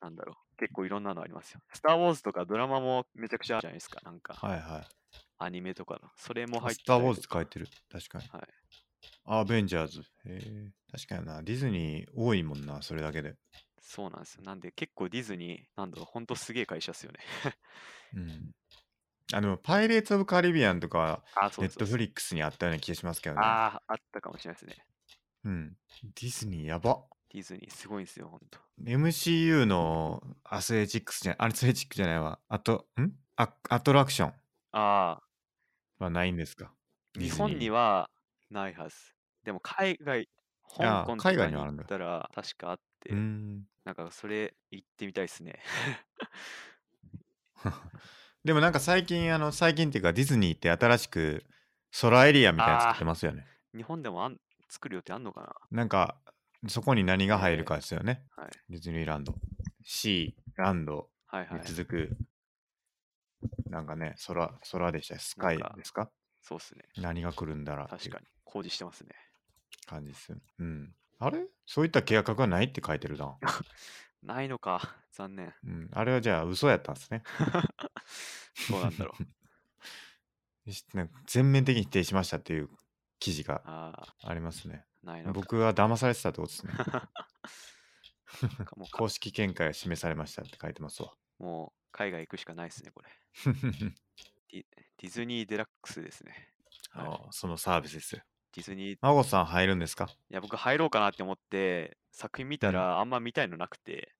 なんだろう。結構いろんなのありますよ。スター・ウォーズとかドラマもめちゃくちゃあるじゃないですか。なんかう。はいはい。アニメとかの。それも入ってスター・ウォーズって書いてる。確かに。はい。アベンジャーズ。へえ。確かにな。ディズニー多いもんな、それだけで。そうなんですよ。なんで結構ディズニー、なんだろう、ほんとすげえ会社っすよね。うん。あの、パイレーツ・オブ・カリビアンとかネットフリックスにあったような気がしますけどね。ああ、あったかもしれないですね。うん。ディズニーやば。ディズニーすごいんですよ、ほんと。MCU のアスレチックスじゃ、アスレチックじゃないわ。あと、ん？アアトラクションああ、はないんですか？日本には。はないはず。でも海外、香港と海かに行外にはあるんだったら確かあって、うーん。なんかそれ行ってみたいですね。でもなんか最近、あの、最近っていうかディズニーって新しく空エリアみたいなの作ってますよね。日本でもあん作る予定あんのかな？んか、そこに何が入るかですよね。なはい。ディズニーランド。シー、ランドにはいはい。続く、なんかね、空、空でした。スカイですか？そうっすね。何が来るんだら確かに。工事してますね。感じです。うん。あれ？そういった計画はないって書いてるな。ないのか。残念。うん。あれはじゃあ嘘やったんですね。どうなんだろう。全面的に否定しましたっていう記事がありますね。ないのか。僕は騙されてたってことですね。公式見解が示されましたって書いてますわ。もう海外行くしかないですね、これ。ディディズニーデラックスですね。はいああそのサービスですよ。ディズニー、い孫さん入るんですか？や、僕入ろうかなって思って、作品見たらあんま見たいのなくて、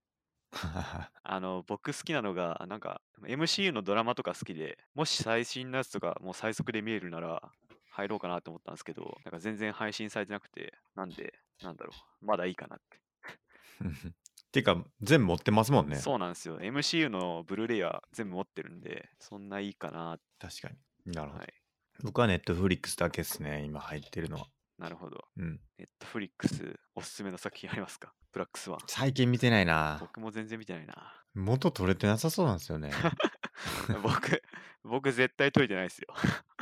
あの、僕好きなのが、なんか、MCU のドラマとか好きで、もし最新のやつとかもう最速で見えるなら、入ろうかなと思ったんですけど、なんか全然配信されてなくて、なんで、なんだろう、まだいいかなって。ていうか、全部持ってますもんね。そうなんですよ。MCU のブルーレイは全部持ってるんで、そんないいかな。確かに。なるほど。はい。僕は Netflix だけですね、今入ってるのは。なるほど。うん。 Netflix おすすめの作品ありますか？ブラックスワン。最近見てないな。僕も全然見てないな。元取れてなさそうなんですよね。僕、僕絶対解いてないですよ。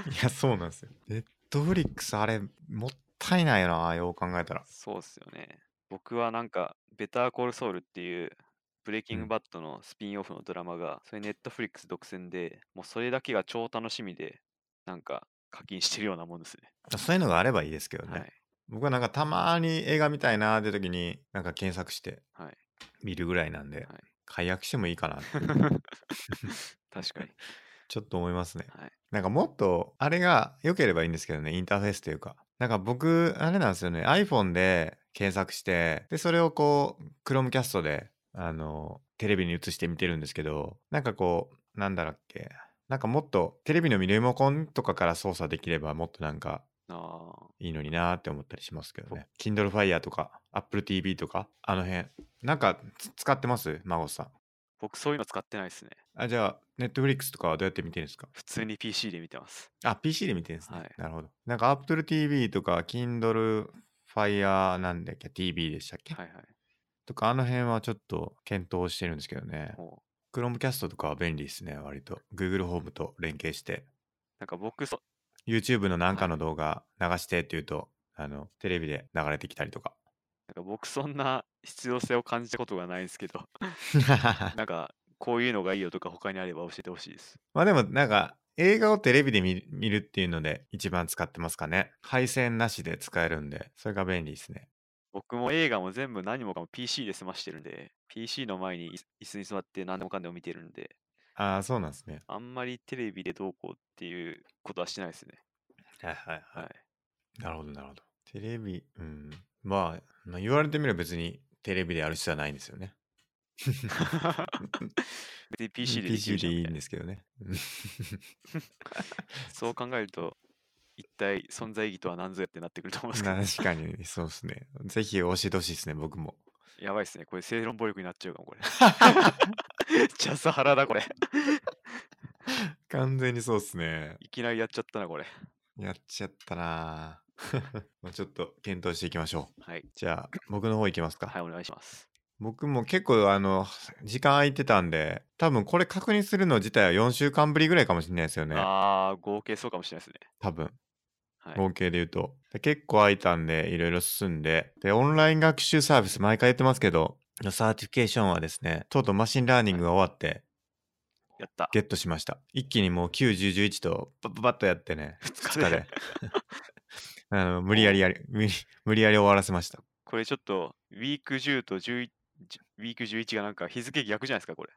いや、そうなんですよ。 Netflix あれ、もったいないよな、よう考えたら。そうっすよね。僕はなんか、ベターコールソウルっていう、ブレイキンうんグバットのスピンオフのドラマが、それネットフリックス独占で、もうそれだけが超楽しみで、なんか課金してるようなもんですね。そういうのがあればいいですけどね。はい。僕はなんかたまに映画見たいなーって時に、なんか検索してはい。見るぐらいなんで、はい 解約してもいいかなって 確かに。ちょっと思いますね。はい。なんかもっと、あれが良ければいいんですけどね、インターフェースというか。なんか僕、あれなんですよね、iPhone で検索して、で、それをこう、Chromecast で、あの、テレビに映して見てるんですけど、なんかこう、なんだろっけ、なんかもっと、テレビのリモコンとかから操作できれば、もっとなんか、いいのになーって思ったりしますけどね。Kindle Fire とか、Apple TV とか、あの辺。なんか、つ使ってます？孫さん。僕そういうの使ってないですね。あ、じゃあ、Netflix とかはどうやって見てるんですか？普通に PC で見てます。あ、PC で見てるんですね。はいなるほど。なんか Apple TV とか Kindle Fire なんだっけ ?TV でしたっけ、はいはい。とかあの辺はちょっと検討してるんですけどね。も Chromecast とかは便利ですね、割と。Google ホームと連携して。う、なんか僕そ、YouTube のなんかの動画流してって言うと、あの、テレビで流れてきたりとか。なんか僕そんな必要性を感じたことがないんですけど、なんかこういうのがいいよとか他にあれば教えてほしいです。まあでもなんか、映画をテレビで見見るっていうので一番使ってますかね。配線なしで使えるんで、それが便利ですね。僕も映画も全部何もかも PC で済ましてるんで、PC の前に椅椅子に座って何でもかんでも見てるんで、ああ、そうなんですね。あんまりテレビでどうこうっていうことはしてないですね。はいはいははい。い。なるほどなるほど。テレビ、うん。まあ、まあ、言われてみれば別にテレビでやる必要はないんですよね。別に PC でできる PC でいいんですけどね。そう考えると、一体存在意義とは何ぞやってなってくると思うんですけど、確かに、そうですね。ぜひ教えてほしいですね、僕も。やばいですね。これ正論暴力になっちゃうかも、これ。ジャスハラだ、これ。完全にそうですね。いきなりやっちゃったな、これ。やっちゃったなぁまあちょっと検討していきましょう。はい。じゃあ、僕の方行きますか。はい、お願いします。僕も結構、あの、時間空いてたんで、多分これ確認するの自体は4週間ぶりぐらいかもしれないですよね。ああ、合計そうかもしれないですね。多分。はい。合計で言うと。で結構空いたんで、いろいろ進んで。で、オンライン学習サービス、毎回言ってますけど、 certification はですね、とうとう machine learning が終わって、やった。ゲットしました。一気にもう9、10、11と、パッパッとやってね、二2日で。あの無理やりやり、無理無理やり終わらせました。これちょっと、 week 10と11、week 11がなんか日付逆じゃないですか、これ。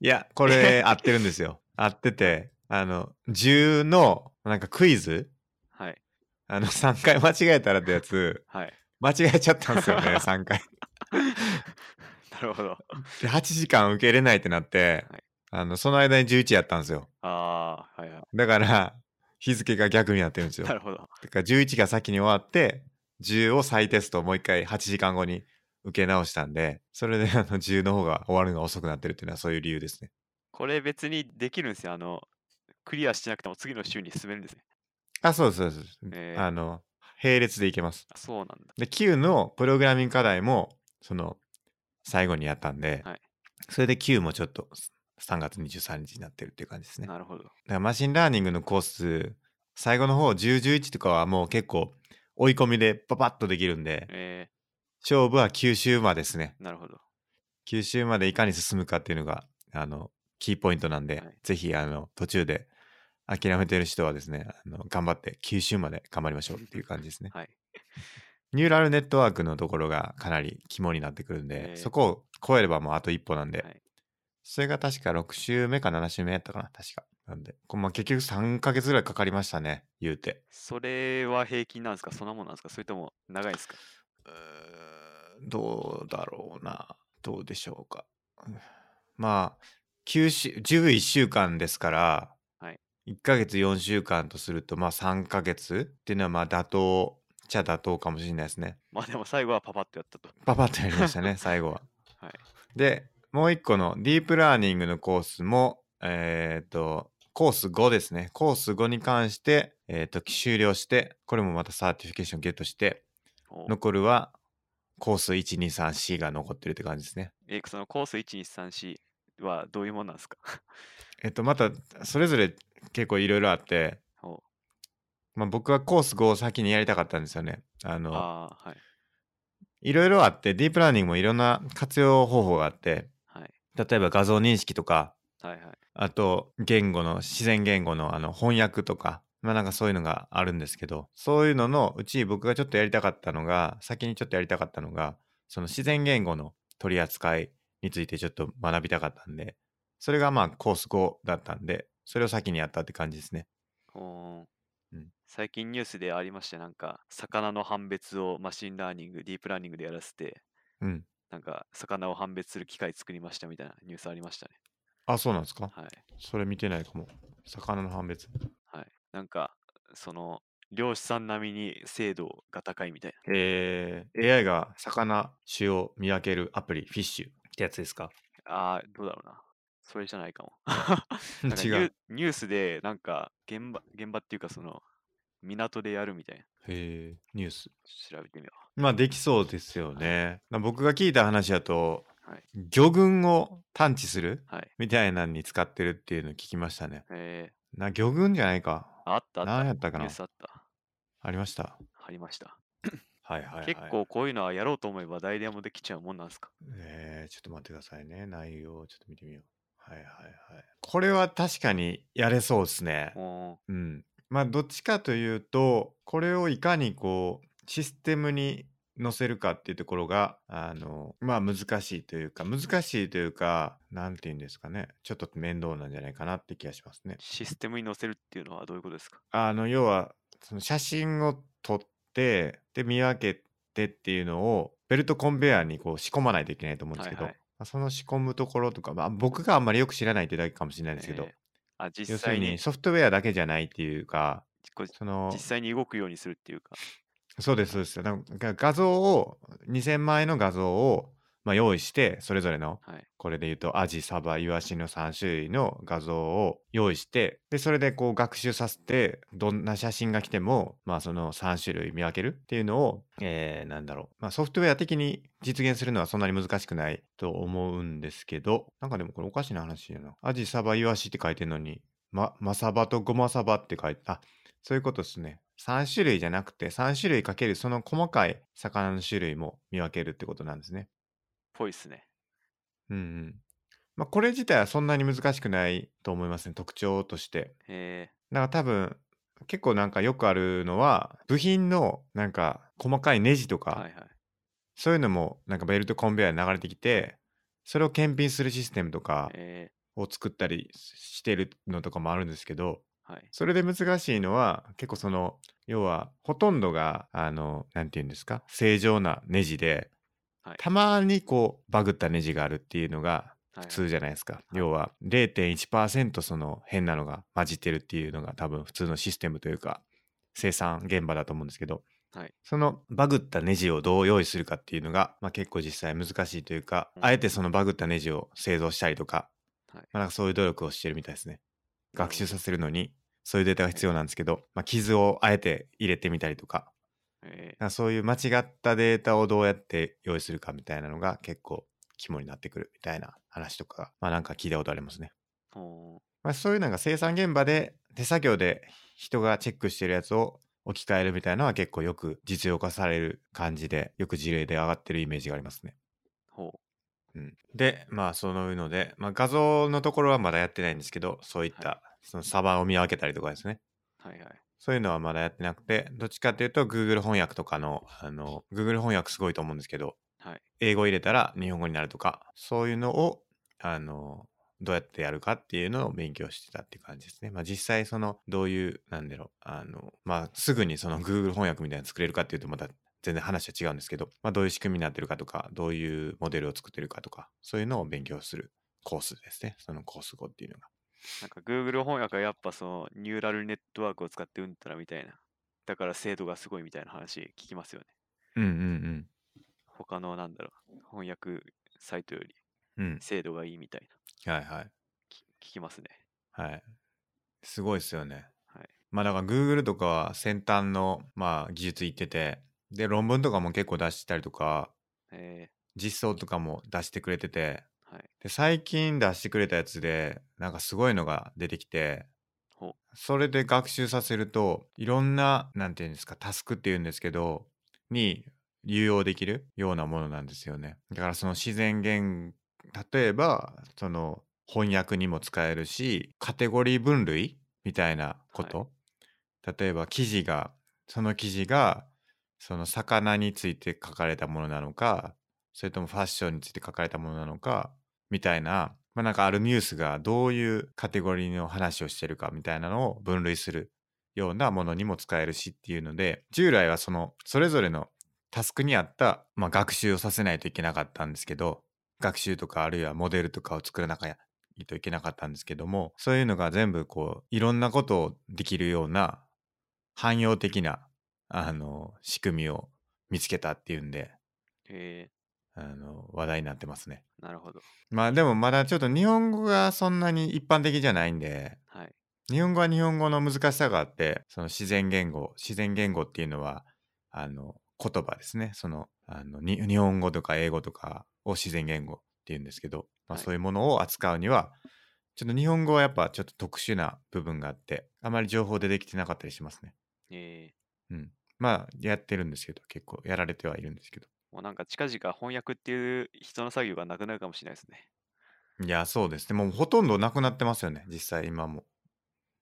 いや、これ合ってるんですよ。合ってて、あの、10の、なんかクイズ？はい。あの、3回間違えたらってやつ、はい。間違えちゃったんですよね、3回。なるほど。で、8時間受け入れないってなって、はいあの、その間に11やったんですよ。ああ、はいはい。だから、日付が逆になってるんですよ。なるほど。だから11が先に終わって、10を再テストをもう一回8時間後に受け直したんで、それであの10の方が終わるのが遅くなってるっていうのはそういう理由ですね。これ別にできるんですよ。あの、クリアしてなくても次の週に進めるんですね。あ、そうです、そうです。えーあの、並列でいけます。あそうなんだ。で、9のプログラミング課題も、その、最後にやったんで、はいそれで9もちょっと3月23日になってるっていう感じですね。だかなるほど。ら machine learning のコース、最後の方、10、11とかはもう結構追い込みでパパッとできるんで、え勝負は9週までですね。ー、なるほど。9週までいかに進むかっていうのが、あの、キーポイントなんで、はいぜひ、あの、途中で諦めてる人はですね、あの頑張って9週まで頑張りましょうっていう感じですね。はい。ニューラルネットワークのところがかなり肝になってくるんで、えーそこを超えればもうあと一歩なんで、はいそれが確か6週目か7週目やったかな、確か。なんで、こまあ、結局3ヶ月ぐらいかかりましたね、言うて。それは平均なんですか？そんなもんなんですか？それとも長いですか？どうだろうな。どうでしょうか。うんまあ、9週、11週間ですから、はい1ヶ月4週間とすると、まあ3ヶ月っていうのはまあ妥当っちゃ妥当かもしれないですね。まあでも最後はパパッとやったと。パパッとやりましたね、最後は。はい。で、もう一個のディープラーニングのコースも、えっ、と、コース5ですね。コース5に関して、えっ、と、終了して、これもまた certification ゲットして、お残るはコース1、2、3、4が残ってるって感じですね。え、そのコース1234はどういうもんなんですか？えっと、また、それぞれ結構いろいろあって、おまあ、僕はコース5を先にやりたかったんですよね。あの、ああ、はい。いろいろあって、ディープラーニングもいろんな活用方法があって、はい。例えば画像認識とか、はいはい。あと、言語の、自然言語のあの翻訳とか、まあなんかそういうのがあるんですけど、そういうののうち僕がちょっとやりたかったのが、先にちょっとやりたかったのが、その自然言語の取り扱いについてちょっと学びたかったんで、それがまあコース5だったんで、それを先にやったって感じですね。うん最近ニュースでありまして、なんか、魚の判別を machine learning、ディープラーニングでやらせて、うん。なんか、魚を判別する機械作りましたみたいなニュースありましたね。あ、そうなんですか？はい。それ見てないかも。魚の判別。はい。なんか、その、漁師さん並みに精度が高いみたいえー、AI が魚種を見分けるアプリ、フィッシュってやつですか？な。ああ、どうだろうな。それじゃないかも。かニ違ュう。ニュースで、なんか、現場、現場っていうか、その、港でやるみたいな。へえ、ニュース。調べてみよまあできそうですよね。まあ僕が聞いた話だと、う。はい。魚群を探知するはい。みたいなのに使ってるっていうのを聞きましたね。えー、な魚群じゃないか。あったあった。何やったかなニュースあった。ありました。ありました。はいはい、はい。結構こういうのはやろうと思えば誰でもできちゃうもんなんですか？えー、ちょっと待ってくださいね。内容をちょっと見てみよう。はいはいはい。これは確かにやれそうですね。うん。まあどっちかというと、これをいかにこう、システムに載せるかっていうところが、あの、まあ難しいというか、難しいというか、なんて言うんですかね。ちょっと面倒なんじゃないかなって気がしますね。システムに載せるっていうのはどういうことですか？あの、要は、その写真を撮って、で、見分けてっていうのを、ベルトコンベヤーにこう仕込まないといけないと思うんですけど、はいはいまあその仕込むところとか、まあ僕があんまりよく知らないってだけかもしれないですけど、えーあ、実要する際ににソフトウェアだけじゃないっていうか、その実、際に動くようにするっていうか。そうです、そうです。なんか画像を、2000枚の画像を、まあ、用意して、それぞれの、はい。これで言うと、アジ、サバ、イワシの3種類の画像を用意して、で、それでこう学習させて、どんな写真が来ても、まあその3種類見分けるっていうのを、えー、なんだろう。まあソフトウェア的に実現するのはそんなに難しくないと思うんですけど、なんかでもこれおかしな話やな。アジ、サバ、イワシって書いてるのに、ま、マサバとゴマサバって書いて、あ、そういうことですね。3種類じゃなくて、3種類かけるその細かい魚の種類も見分けるってことなんですね。ぽいっすね。うんうん。まあ、これ自体はそんなに難しくないと思いますね、特徴として。えだから多分、結構なんかよくあるのは、部品のなんか細かいネジとー、か、はいはい。そういうのもなんかベルトコンベヤーに流れてきて、それを検品するシステムとかえを作ったりしてるのとかもあるんですけど、ー、はい。それで難しいのは、結構その、要は、ほとんどが、あの、なんて言うんですか、正常なネジで、はいたまにこう、バグったネジがあるっていうのがはい普通じゃないですか。い要は、0.1%その変なのが混じってるっていうのが多分普通のシステムというか、生産現場だと思うんですけど、はいそのバグったネジをどう用意するかっていうのが、まあ、結構実際難しいというか、うんあえてそのバグったネジを製造したりとか、はいまあ、なんかそういう努力をしてるみたいですね。学習させるのに、そういうデータが必要なんですけど、まあ、傷をあえて入れてみたりとか、えなんかそういう間違ったデータをどうやって用意するかみたいなのが結構肝になってくるみたいな話とか、まあなんか聞いたことありますね。まあ、そういうなんか生産現場で手作業で人がチェックしてるやつを置き換えるみたいなのは結構よく実用化される感じで、よく事例で上がってるイメージがありますね。ほうん、で、まあそういうので、まあ、画像のところはまだやってないんですけど、そういった、はそのサバを見分けたりとかですね。う。はいはい。そういうのはまだやってなくて、どっちかっていうと Google 翻訳とかの、あの、Google 翻訳すごいと思うんですけど、はい。英語入れたら日本語になるとか、そういうのを、あの、どうやってやるかっていうのを勉強してたっていう感じですね。まあ実際その、どういう、なんだろう、あの、まあすぐにその Google 翻訳みたいなの作れるかっていうとまた全然話は違うんですけど、まあどういう仕組みになってるかとか、どういうモデルを作ってるかとか、そういうのを勉強するコースですね。そのコース語っていうのが。なんか Google 翻訳はやっぱそのニューラルネットワークを使ってうんたらみたいな。だから精度がすごいみたいな話聞きますよね。うんうん他のなんだろう、翻訳サイトよりうん。うん。精度がいいみたいな。はいはい。き聞きますね。はい。すごいですよね。はい。まあだから Google とかは先端の、まあ、技術いってて、で、論文とかも結構出したりとか、え実装とかも出してくれてて、ー、はい。で、最近出してくれたやつで、なんかすごいのが出てきて、ほう。それで学習させると、いろんな、なんていうんですか、タスクっていうんですけど、に流用できるようなものなんですよね。だからその自然言、例えば、その翻訳にも使えるし、カテゴリー分類みたいなこと。例えば記事が、その記事が、その魚について書かれたものなのか、それともファッションについて書かれたものなのか、みたいな、まあなんかあるニュースがどういうカテゴリーの話をしてるかみたいなのを分類するようなものにも使えるしっていうので、従来はそのそれぞれのタスクに合った、まあ、学習をさせないといけなかったんですけど、学習とかあるいはモデルとかを作らなきゃいといけなかったんですけども、そういうのが全部こう、いろんなことをできるような汎用的な、あの、仕組みを見つけたっていうんで、えあの、話題になってますね。ー、なるほど。まあでもまだちょっと日本語がそんなに一般的じゃないんで、はい。日本語は日本語の難しさがあって、その自然言語、自然言語っていうのは、あの、言葉ですね。その、あの、に日本語とか英語とかを自然言語っていうんですけど、まあはいそういうものを扱うには、ちょっと日本語はやっぱちょっと特殊な部分があって、あまり情報出てきてなかったりしますね。えうん。まあ、やってるんですけど、結構やられてはいるんですけど。ー、もうなんか近々翻訳っていう人の作業がなくなるかもしれないですね。いや、そうですね。もうほとんどなくなってますよね。実際今も。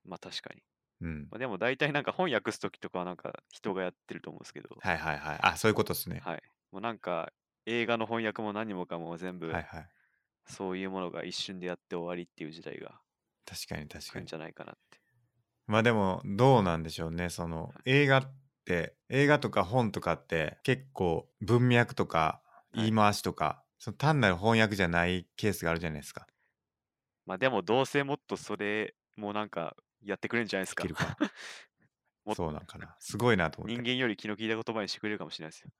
まあ確かに。うん。まあ、でも大体なんか翻訳すときとかはなんか人がやってると思うんですけど、はいはいはい。あ、そういうことですね。はい。もうなんか映画の翻訳も何もかも全部はいはい。そういうものが一瞬でやって終わりっていう時代が確かに確かに来るん。じゃないかなって。まあでもどうなんでしょうねその映画って映画とか本とかって結構文脈とかはい言い回しとか、その単なる翻訳じゃないケースがあるじゃないですか。まあでもどうせもっとそれもなんかやってくれるんじゃないですか。か そうなんかな。すごいなと思って。人間より気の利いた言葉にしてくれるかもしれないですよ。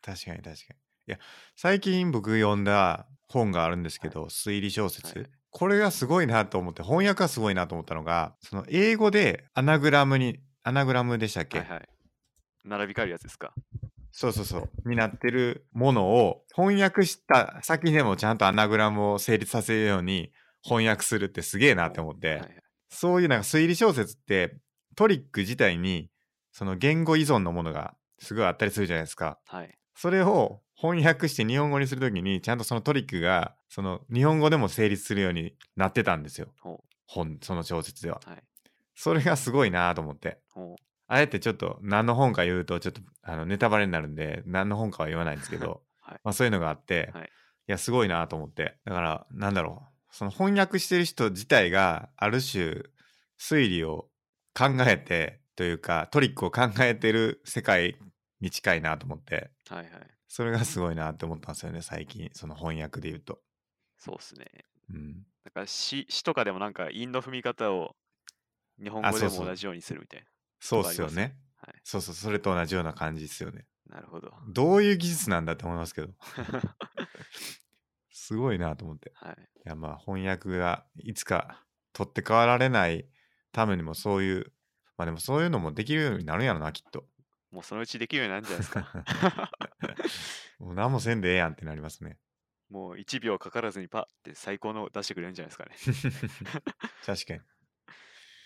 確かに確かに。いや最近僕読んだ本があるんですけど、推理小説、はいこれがすごいなと思って翻訳がすごいなと思ったのがその英語でアナグラムにアナグラムでしたっけ、はいはい。並び替えるやつですか？そうそうそう。になってるものを翻訳した先でもちゃんとアナグラムを成立させるように翻訳するってすげえなって思って、はいはい。そういうなんか推理小説ってトリック自体にその言語依存のものがすごいあったりするじゃないですか。はい。それを翻訳して日本語にするときにちゃんとそのトリックがその日本語でも成立するようになってたんですよ。ほ本、その小説では。う。はい。それがすごいなと思って。ほあえてちょっと何の本か言うとちょっとあのネタバレになるんで何の本かは言わないんですけど、はいまあ、そういうのがあって、はいい、やすごいなと思ってだからなんだろうその翻訳してる人自体がある種推理を考えてというかトリックを考えてる世界に近いなと思ってう。はいはい。それがすごいなって思ったんですよね最近その翻訳で言うと。そうですね。うん、だから詩詩とかでもなんか韻の踏み方を日本語でも同じようにするみたいそうっすよね。はいそうそうそれと同じような感じですよね。な。なるほど。どういう技術なんだって思いますけど すごいなと思って。はい。いやまあ翻訳がいつか取って代わられないためにもそういうまあでもそういうのもできるようになるんやろなきっと。もうそのうちできるようになるんじゃないですか。もう何もせんでええやんってなりますね。もう1秒かからずにパッて最高の出してくれるんじゃないですかね。確かに。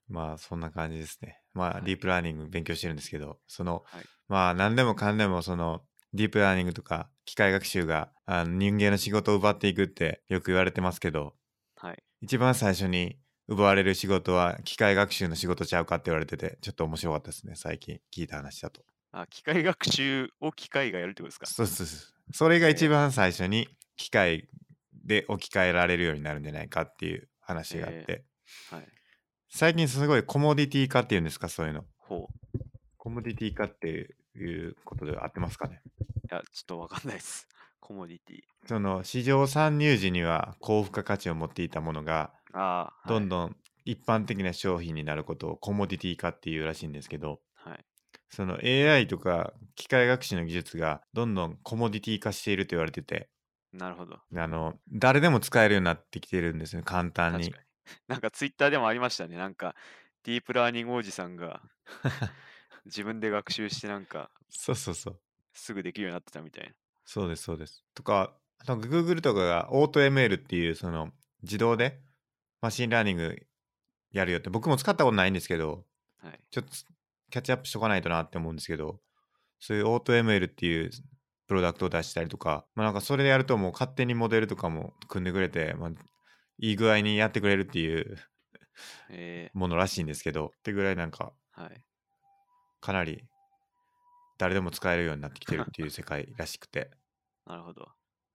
まあそんな感じですね。まはいあディープラーニング勉強してるんですけど、その、はいまあ何でもかんでもそのディープラーニングとか機械学習があの人間の仕事を奪っていくってよく言われてますけど、はい。一番最初に奪われる仕事は機械学習の仕事ちゃうかって言われてて、ちょっと面白かったですね、最近聞いた話だと。あ、機械学習を機械がやるってことですか？そうそうそう。それが一番最初に機械で置き換えられるようになるんじゃないかっていう話があって、はい。最近すごいコモディティ化っていうんですか、そういうの。ほう。コモディティ化っていうことで合ってますかね？いや、ちょっとわかんないです。コモディティ。その市場参入時には高付加価値を持っていたものがああ、どんどん。どん一般的な商品になることをコモディティ化っていうらしいんですけどはい。その AI とか機械学習の技術がどんどんコモディティ化していると言われててなるほど。あの誰でも使えるようになってきてるんですね簡単に確かに。なんかツイッターでもありましたね。なんか、ディープラーニングおじさんが 自分で学習してなんかそうそうそうすぐできるようになってたみたいな。そうですそうですとかあと Google とかが AutoML っていうその自動で machine learning やるよって僕も使ったことないんですけどはい。ちょっとキャッチアップしとかないとなって思うんですけど、そういう AutoML っていうプロダクトを出したりとか、まあなんかそれでやるともう勝手にモデルとかも組んでくれて、まあ、いい具合にやってくれるっていうえものらしいんですけど、ってぐらいなんかー、はい。かなり誰でも使えるようになってきてるっていう世界らしくて。なるほど。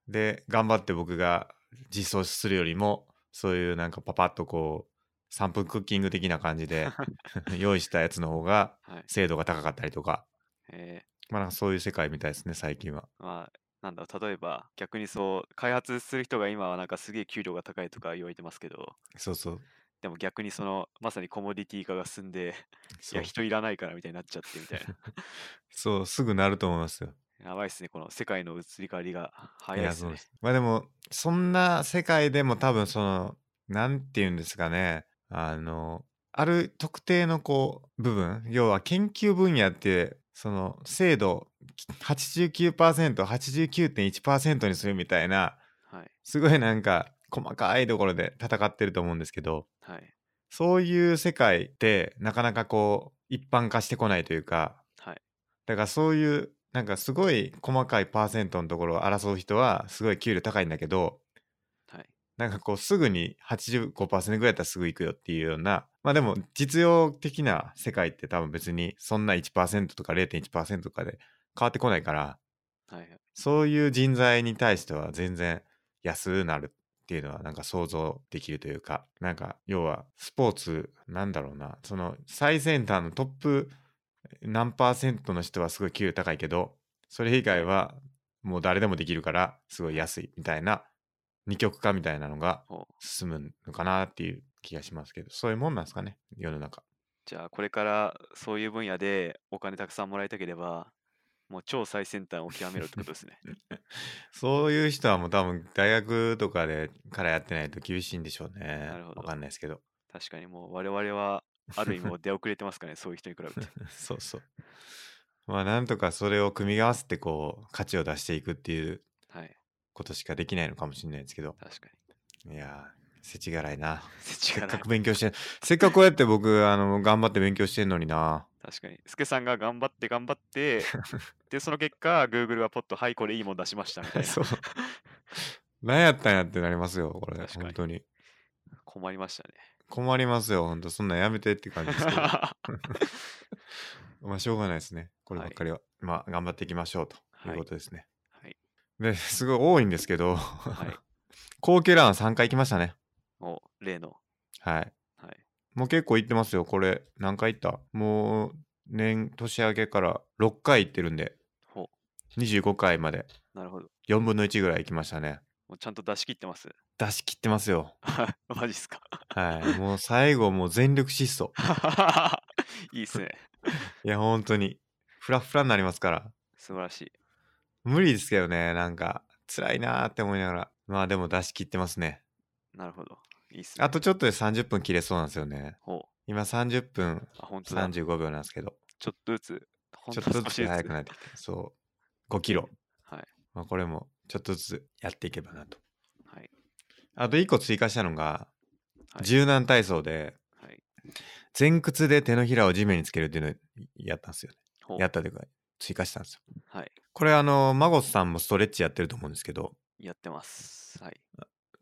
で、頑張って僕が実装するよりも、そういうなんかパパッとこう、3分クッキング的な感じで 用意したやつの方がはい。精度が高かったりとか、えまあなんかそういう世界みたいですね、最近は。ー、まあ、なんだろう、例えば逆にそう、開発する人が今はなんかすげえ給料が高いとか言われてますけど、そうそう。でも逆にその、まさにコモディティ化が進んで、いや、人いらないからみたいになっちゃってみたいな。そう、すぐなると思いますよ。やばいっすね、この世界の移り変わりが早いっすねそうで。す。まあでも、そんな世界でも多分その、なんて言うんですかね、あの、ある特定のこう、部分、要は研究分野って、その精度89%、89.1%にするみたいな、はい。すごいなんか細かいところで戦ってると思うんですけど、はい。そういう世界ってなかなかこう一般化してこないというか、はい。だからそういうなんかすごい細かいパーセントのところを争う人はすごい給料高いんだけどはい。なんかこうすぐに85%ぐらいだったらすぐ行くよっていうようなまあでも実用的な世界って多分別にそんな1%とか0.1%とかで変わってこないからはい。はい。そういう人材に対しては全然安なるっていうのはなんか想像できるというかなんか要はスポーツなんだろうなその最先端のトップ何パーセントの人はすごい給料高いけどそれ以外はもう誰でもできるからすごい安いみたいな二極化みたいなのが進むのかなっていう気がしますけどそういうもんなんですかね世の中じゃあ、これからそういう分野でお金たくさんもらいたければ、もう超最先端を極めろってことですね。そういう人はもう多分大学とかでからやってないと厳しいんでしょうねなるほどわかんないですけど確かにもう我々はある意味もう出遅れてますかね、そういう人に比べて。そうそう。まあなんとかそれを組み合わせてこう価値を出していくっていうはい。ことしかできないのかもしれないですけど。確かに。いやー、せちがらいな。せちがらいせっかく勉強して、せっかくこうやって僕、あの、頑張って勉強してんのにな。確かに。スケさんが頑張って頑張って、で、その結果、Google はポッと、はい、これいいもん出しましたみたいな。そう。何やったんやってなりますよ、これ。確かに本当に。困りましたね。困りますよ、本当そんなんやめてって感じですけど。まあ、しょうがないですね。こればっかりは。まあ、頑張っていきましょうということですね。はい。で、すごい多いんですけど、はい。高級ラン3回行きましたね。お、例の。はい。はい。もう結構行ってますよ、これ。何回行った？もう、年、年明けから6回行ってるんで、ほ25回までう。なるほど。4分の1ぐらい行きましたね。もうちゃんと出し切ってます？出し切ってますよ。マジっすか？はい。もう最後、もう全力疾走。いいっすね。いや、本当に。フラフラになりますから。素晴らしい。無理ですけどね、なんか、辛いなーって思いながら。まあでも出し切ってますね。なるほど。いいっすね。あとちょっとで30分切れそうなんですよね。ほ今30分う。あ、本当だ。35秒なんですけど、ちょっとずつ、ほんちょっとずつ少しずつ。速くなってきて、そう、5キロ。はい。まあこれもちょっとずつやっていけばなと。はい。あと1個追加したのが、はい柔軟体操で、はい。前屈で手のひらを地面につけるっていうのをやったんですよね。ほうやったというか、追加したんですよ。はい。これあの、マゴスさんもストレッチやってると思うんですけど、やってます。はい。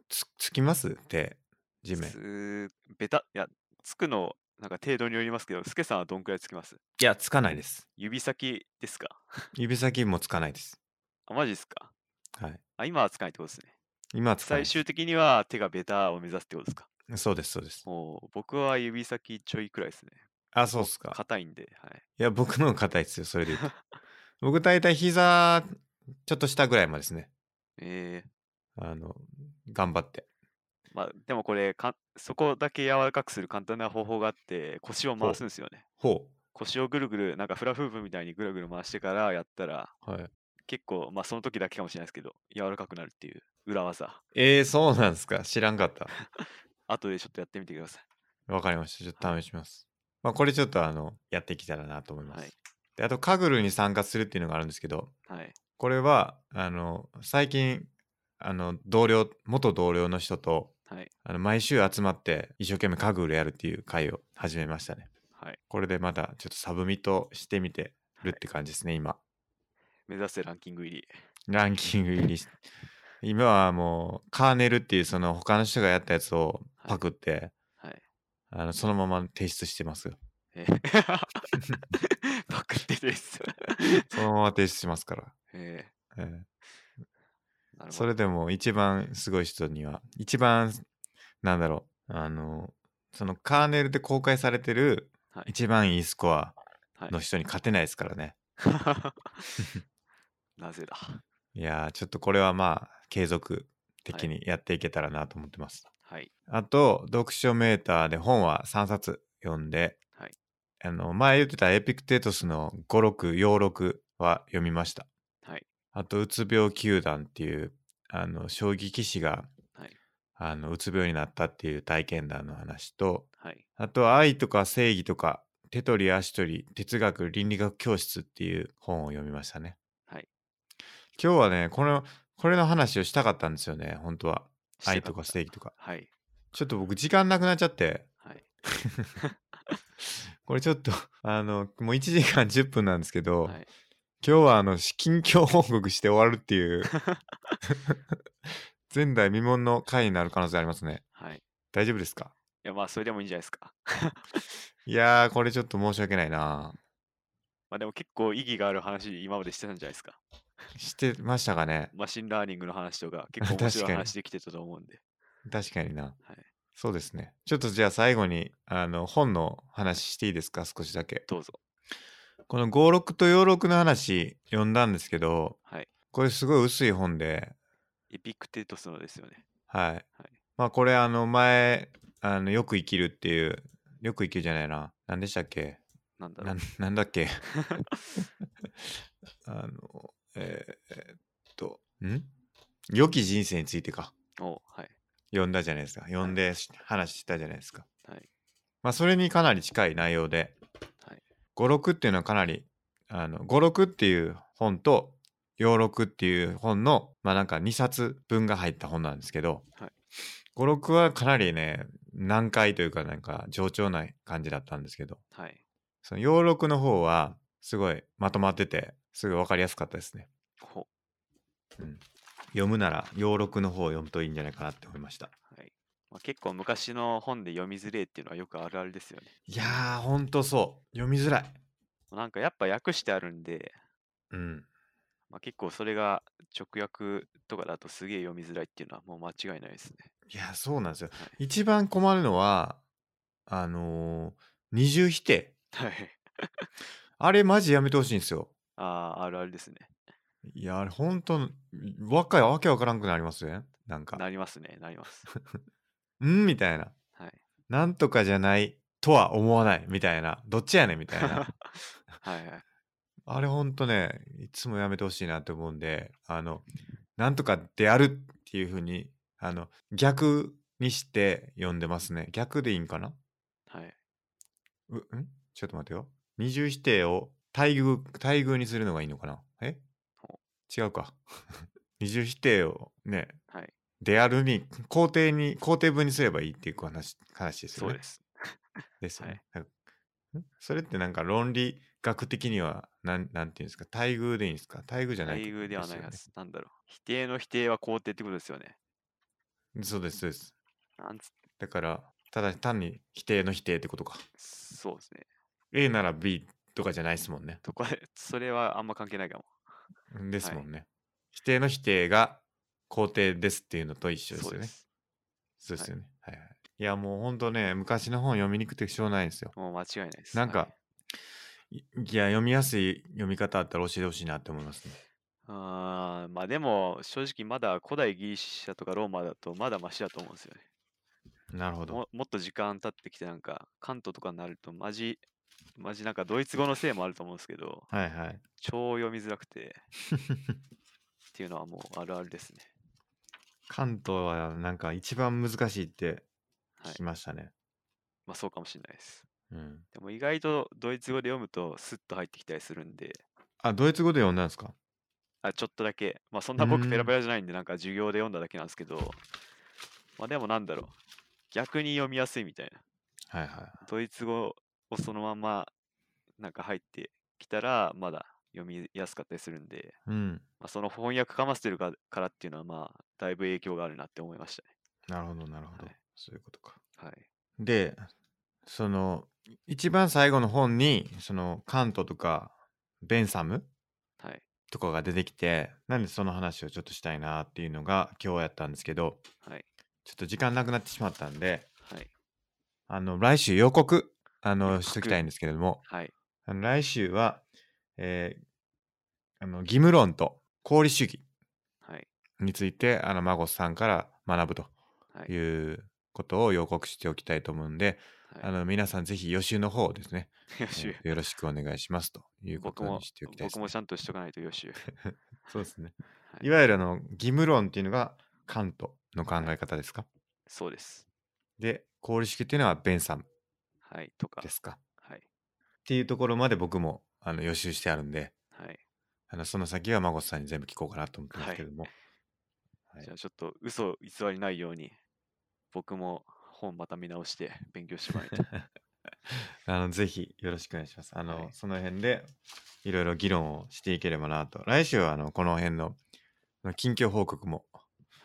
つつきます？手。地面。つベタ、いや、つくの、なんか程度によりますけど、スケさんはどんくらいつきます？いや、つかないです。指先ですか？指先もつかないです。あ、マジですか？はい。あ、今はつかないってことですね。今はつかない。最終的には手がベタを目指すってことですか？そうです、そうです。僕は指先ちょいくらいですね。あ、そうっすか。硬いんで、はい。いや、僕の硬いですよ、それで言うと。僕大体膝、ちょっと下ぐらいまでですね。えー、あの、頑張って。まあでもこれか、そこだけ柔らかくする簡単な方法があって、腰を回すんですよね。ほ腰をぐるぐる、なんかフラフープみたいにぐるぐる回してからやったら、う。はい。結構、まあその時だけかもしれないですけど、柔らかくなるっていう裏技。えー、そうなんですか。知らんかった。後でちょっとやってみてくださわかりました。ちょっと試します。まあ、これちょっとあの、やっていけたらなと思います。はいで、あと、 Kaggle に参加するっていうのがあるんですけど、い。はい。これは、あの、最近、あの、同僚、元同僚の人と、はい。あの毎週集まって一生懸命 Kaggle やるっていう会を始めましたね。はい。これでまたちょっと submit してみてるって感じですね、今。目指せランキング入り。ランキング入りし今はもうカーネルっていうその他の人がやったやつをパクって、はい。あのそのまま提出してますよ。えー パクってです。そのまま提出しますから。ええーそれでも一番すごい人には、一番、なんだろう、あの、そのカーネルで公開されてるはい。一番いいスコアはいの人に勝てないですからね。なぜだ。いやー、ちょっとこれはまあ、継続的はいにやっていけたらなと思ってます。はい。あと、読書メーターで本は3冊読んで、はい。あの、前言ってたエピクテートスの5、6、要6は読みました。はい。あと、うつ病球団っていう、あの、将棋棋士が、はい。あの、うつ病になったっていう体験談の話と、はい。あと、愛とか正義とか、手取り足取り、哲学倫理学教室っていう本を読みましたね。はい。今日はね、この、これの話をしたかったんですよね、本当は。愛とかして正義とか。はい。ちょっと僕、時間なくなっちゃって、はい。これちょっと、あの、もう1時間10分なんですけど、はい。今日はあの、近況報告して終わるっていう、前代未聞の回になる可能性ありますね。はい。い大丈夫ですか？や、まあ、それでもいいんじゃないですか。いやー、これちょっと申し訳ないなまあ、でも結構意義がある話、今までしてたんじゃないですか。してましたかね machine learning の話とか、結構面白い 話できてたと思うんで。確かにな。はい。そうですね。ちょっとじゃあ最後に、あの、本の話していいですか？少しだけ。どうぞ。この56と46の話読んだんですけど、はい。これすごい薄い本で、エピクテトスのですよね。はい。はい。まあこれあの前、あの、よく生きるっていう、よく生きるじゃないな。何でしたっけ？なんだ。なんだっけ？あの、えーえーっと、ん？良き人生についてか。おはい。読んだじゃないですか。読んでし話したじゃないですか。はい。まあそれにかなり近い内容で、はい。っていうのはかなり、あの、っていう本と、要録っていう本の、まあなんか2冊分が入った本なんですけど、はいはかなりね、難解というかなんか冗長な感じだったんですけど、はい。その要録の方はすごいまとまってて、すごいわかりやすかったですね。ほ。読むなら要録の方を読むといいんじゃないかなって思いました。はい。まあ、結構昔の本で読みづれえっていうのはよくあるあるですよね。いやー、ほんとそう。読みづらい。なんかやっぱ訳してあるんで、うん。まあ、結構それが直訳とかだとすげえ読みづらいっていうのはもう間違いないですね。いや、そうなんですよ。はい一番困るのは、あのー二重否定。はい。あれマジやめてほしいんですよ。ああ、あるあるですね。いや、あれほんと、若いわけわからんくなります？ね。なんか、なりますね。なります。んみたいな。はい。なんとかじゃないとは思わないみたいな。どっちやねんみたいな。はいはい。あれほんとね、いつもやめてほしいなって思うんで、あの、なんとかであるっていう風に、あの、逆にして読んでますね。逆でいいんかな？はい。う、ん？ちょっと待ってよ。二重否定を対偶、対偶にするのがいいのかな？え？ほ違うか。二重否定をね、はい。であるに、肯定に、肯定文にすればいいっていう話、話ですよね。そうです。ですよね。なんかん？それってなんか論理学的には、なん、なんていうんですか、対偶でいいんですか？対偶じゃない待遇ではないすよねはず。なんだろう。否定の否定は肯定ってことですよね。そうです、そうです。なんつだから、ただ単に否定の否定ってことか。そうですね。A なら B とかじゃないですもんね。とこれ、それはあんま関係ないかも。ですもんね。否定の否定が肯定ですっていうのと一緒ですよね。そうです。よね。はい、はい、いや、もうほんとね、昔の本読みにくくてしょうがないんですよ。もう間違いないです。なんかはい、いいや、読みやすい読み方あったら教えてほしいなって思いますね。あーまあでも、正直まだ古代ギリシャとかローマだとまだマシだと思うんですよね。なるほど。ももっと時間経ってきてなんか、関東とかになるとマジ、マジなんかドイツ語のせいもあると思うんですけど、はいはい。超読みづらくてっていうのはもうあるあるですね。関東はなんか一番難しいってはい聞きましたね。まあそうかもしれないです。うん。でも意外とドイツ語で読むとスッと入ってきたりするんで、あ、ドイツ語で読んだんですか？あちょっとだけ、まあそんな僕ペラペラじゃないんでなんか授業で読んだだけなんですけど、まあでもなんだろう、逆に読みやすいみたいな。はいはい。ドイツ語をそのままなんか入ってきたらまだ読みやすかったりするんで、うん。まあ、その翻訳かませてるかからっていうのはまあだいぶ影響があるなって思いましなるほどなるほど。はいそういうことか。たね。はい。で、その、一番最後の本に、その、カントとか、ベンサムはい。とかが出てきて、なんでその話をちょっとしたいなっていうのが今日やったんですけど、はい。ちょっと時間なくなってしまったんで、はい。あの、来週予告、あの、しときたいんですけれども、はい。あの来週は、えーあの、義務論と功利主義はい。について、あの、マゴスさんから学ぶとはい。いうことを予告しておきたいと思うんで、あはい、の、皆さんぜひ予習の方をですね、予習えーよろしくお願いしますということにしておきたいです、ね。僕もちゃんとしとかないと予習。そうですね。はいいわゆるあの、義務論っていうのがカントの考え方ですか、そうです。で、功利主義っていうのはベンサムはい。とかで。すかはい。っていうところまで僕もあの予習してあるんで、はい。あのその先はマゴスさんに全部聞こうかなと思ってますけれども。はいじゃあちょっと嘘偽りないように、僕も本また見直して勉強してもらいと。あのぜひよろしくお願いします。あの、はいその辺でいろいろ議論をしていければなと。来週はあのこの辺のまあ近況報告も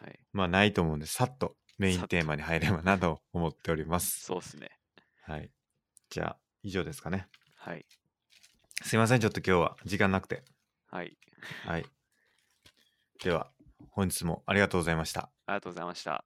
はい。まあないと思うんで、さっとメインテーマに入ればなと思っております。そうですね。はい。じゃあ以上ですかね。はい。すいません、ちょっと今日は時間なくて。はい。はい。では、本日もありがとうございました。ありがとうございました。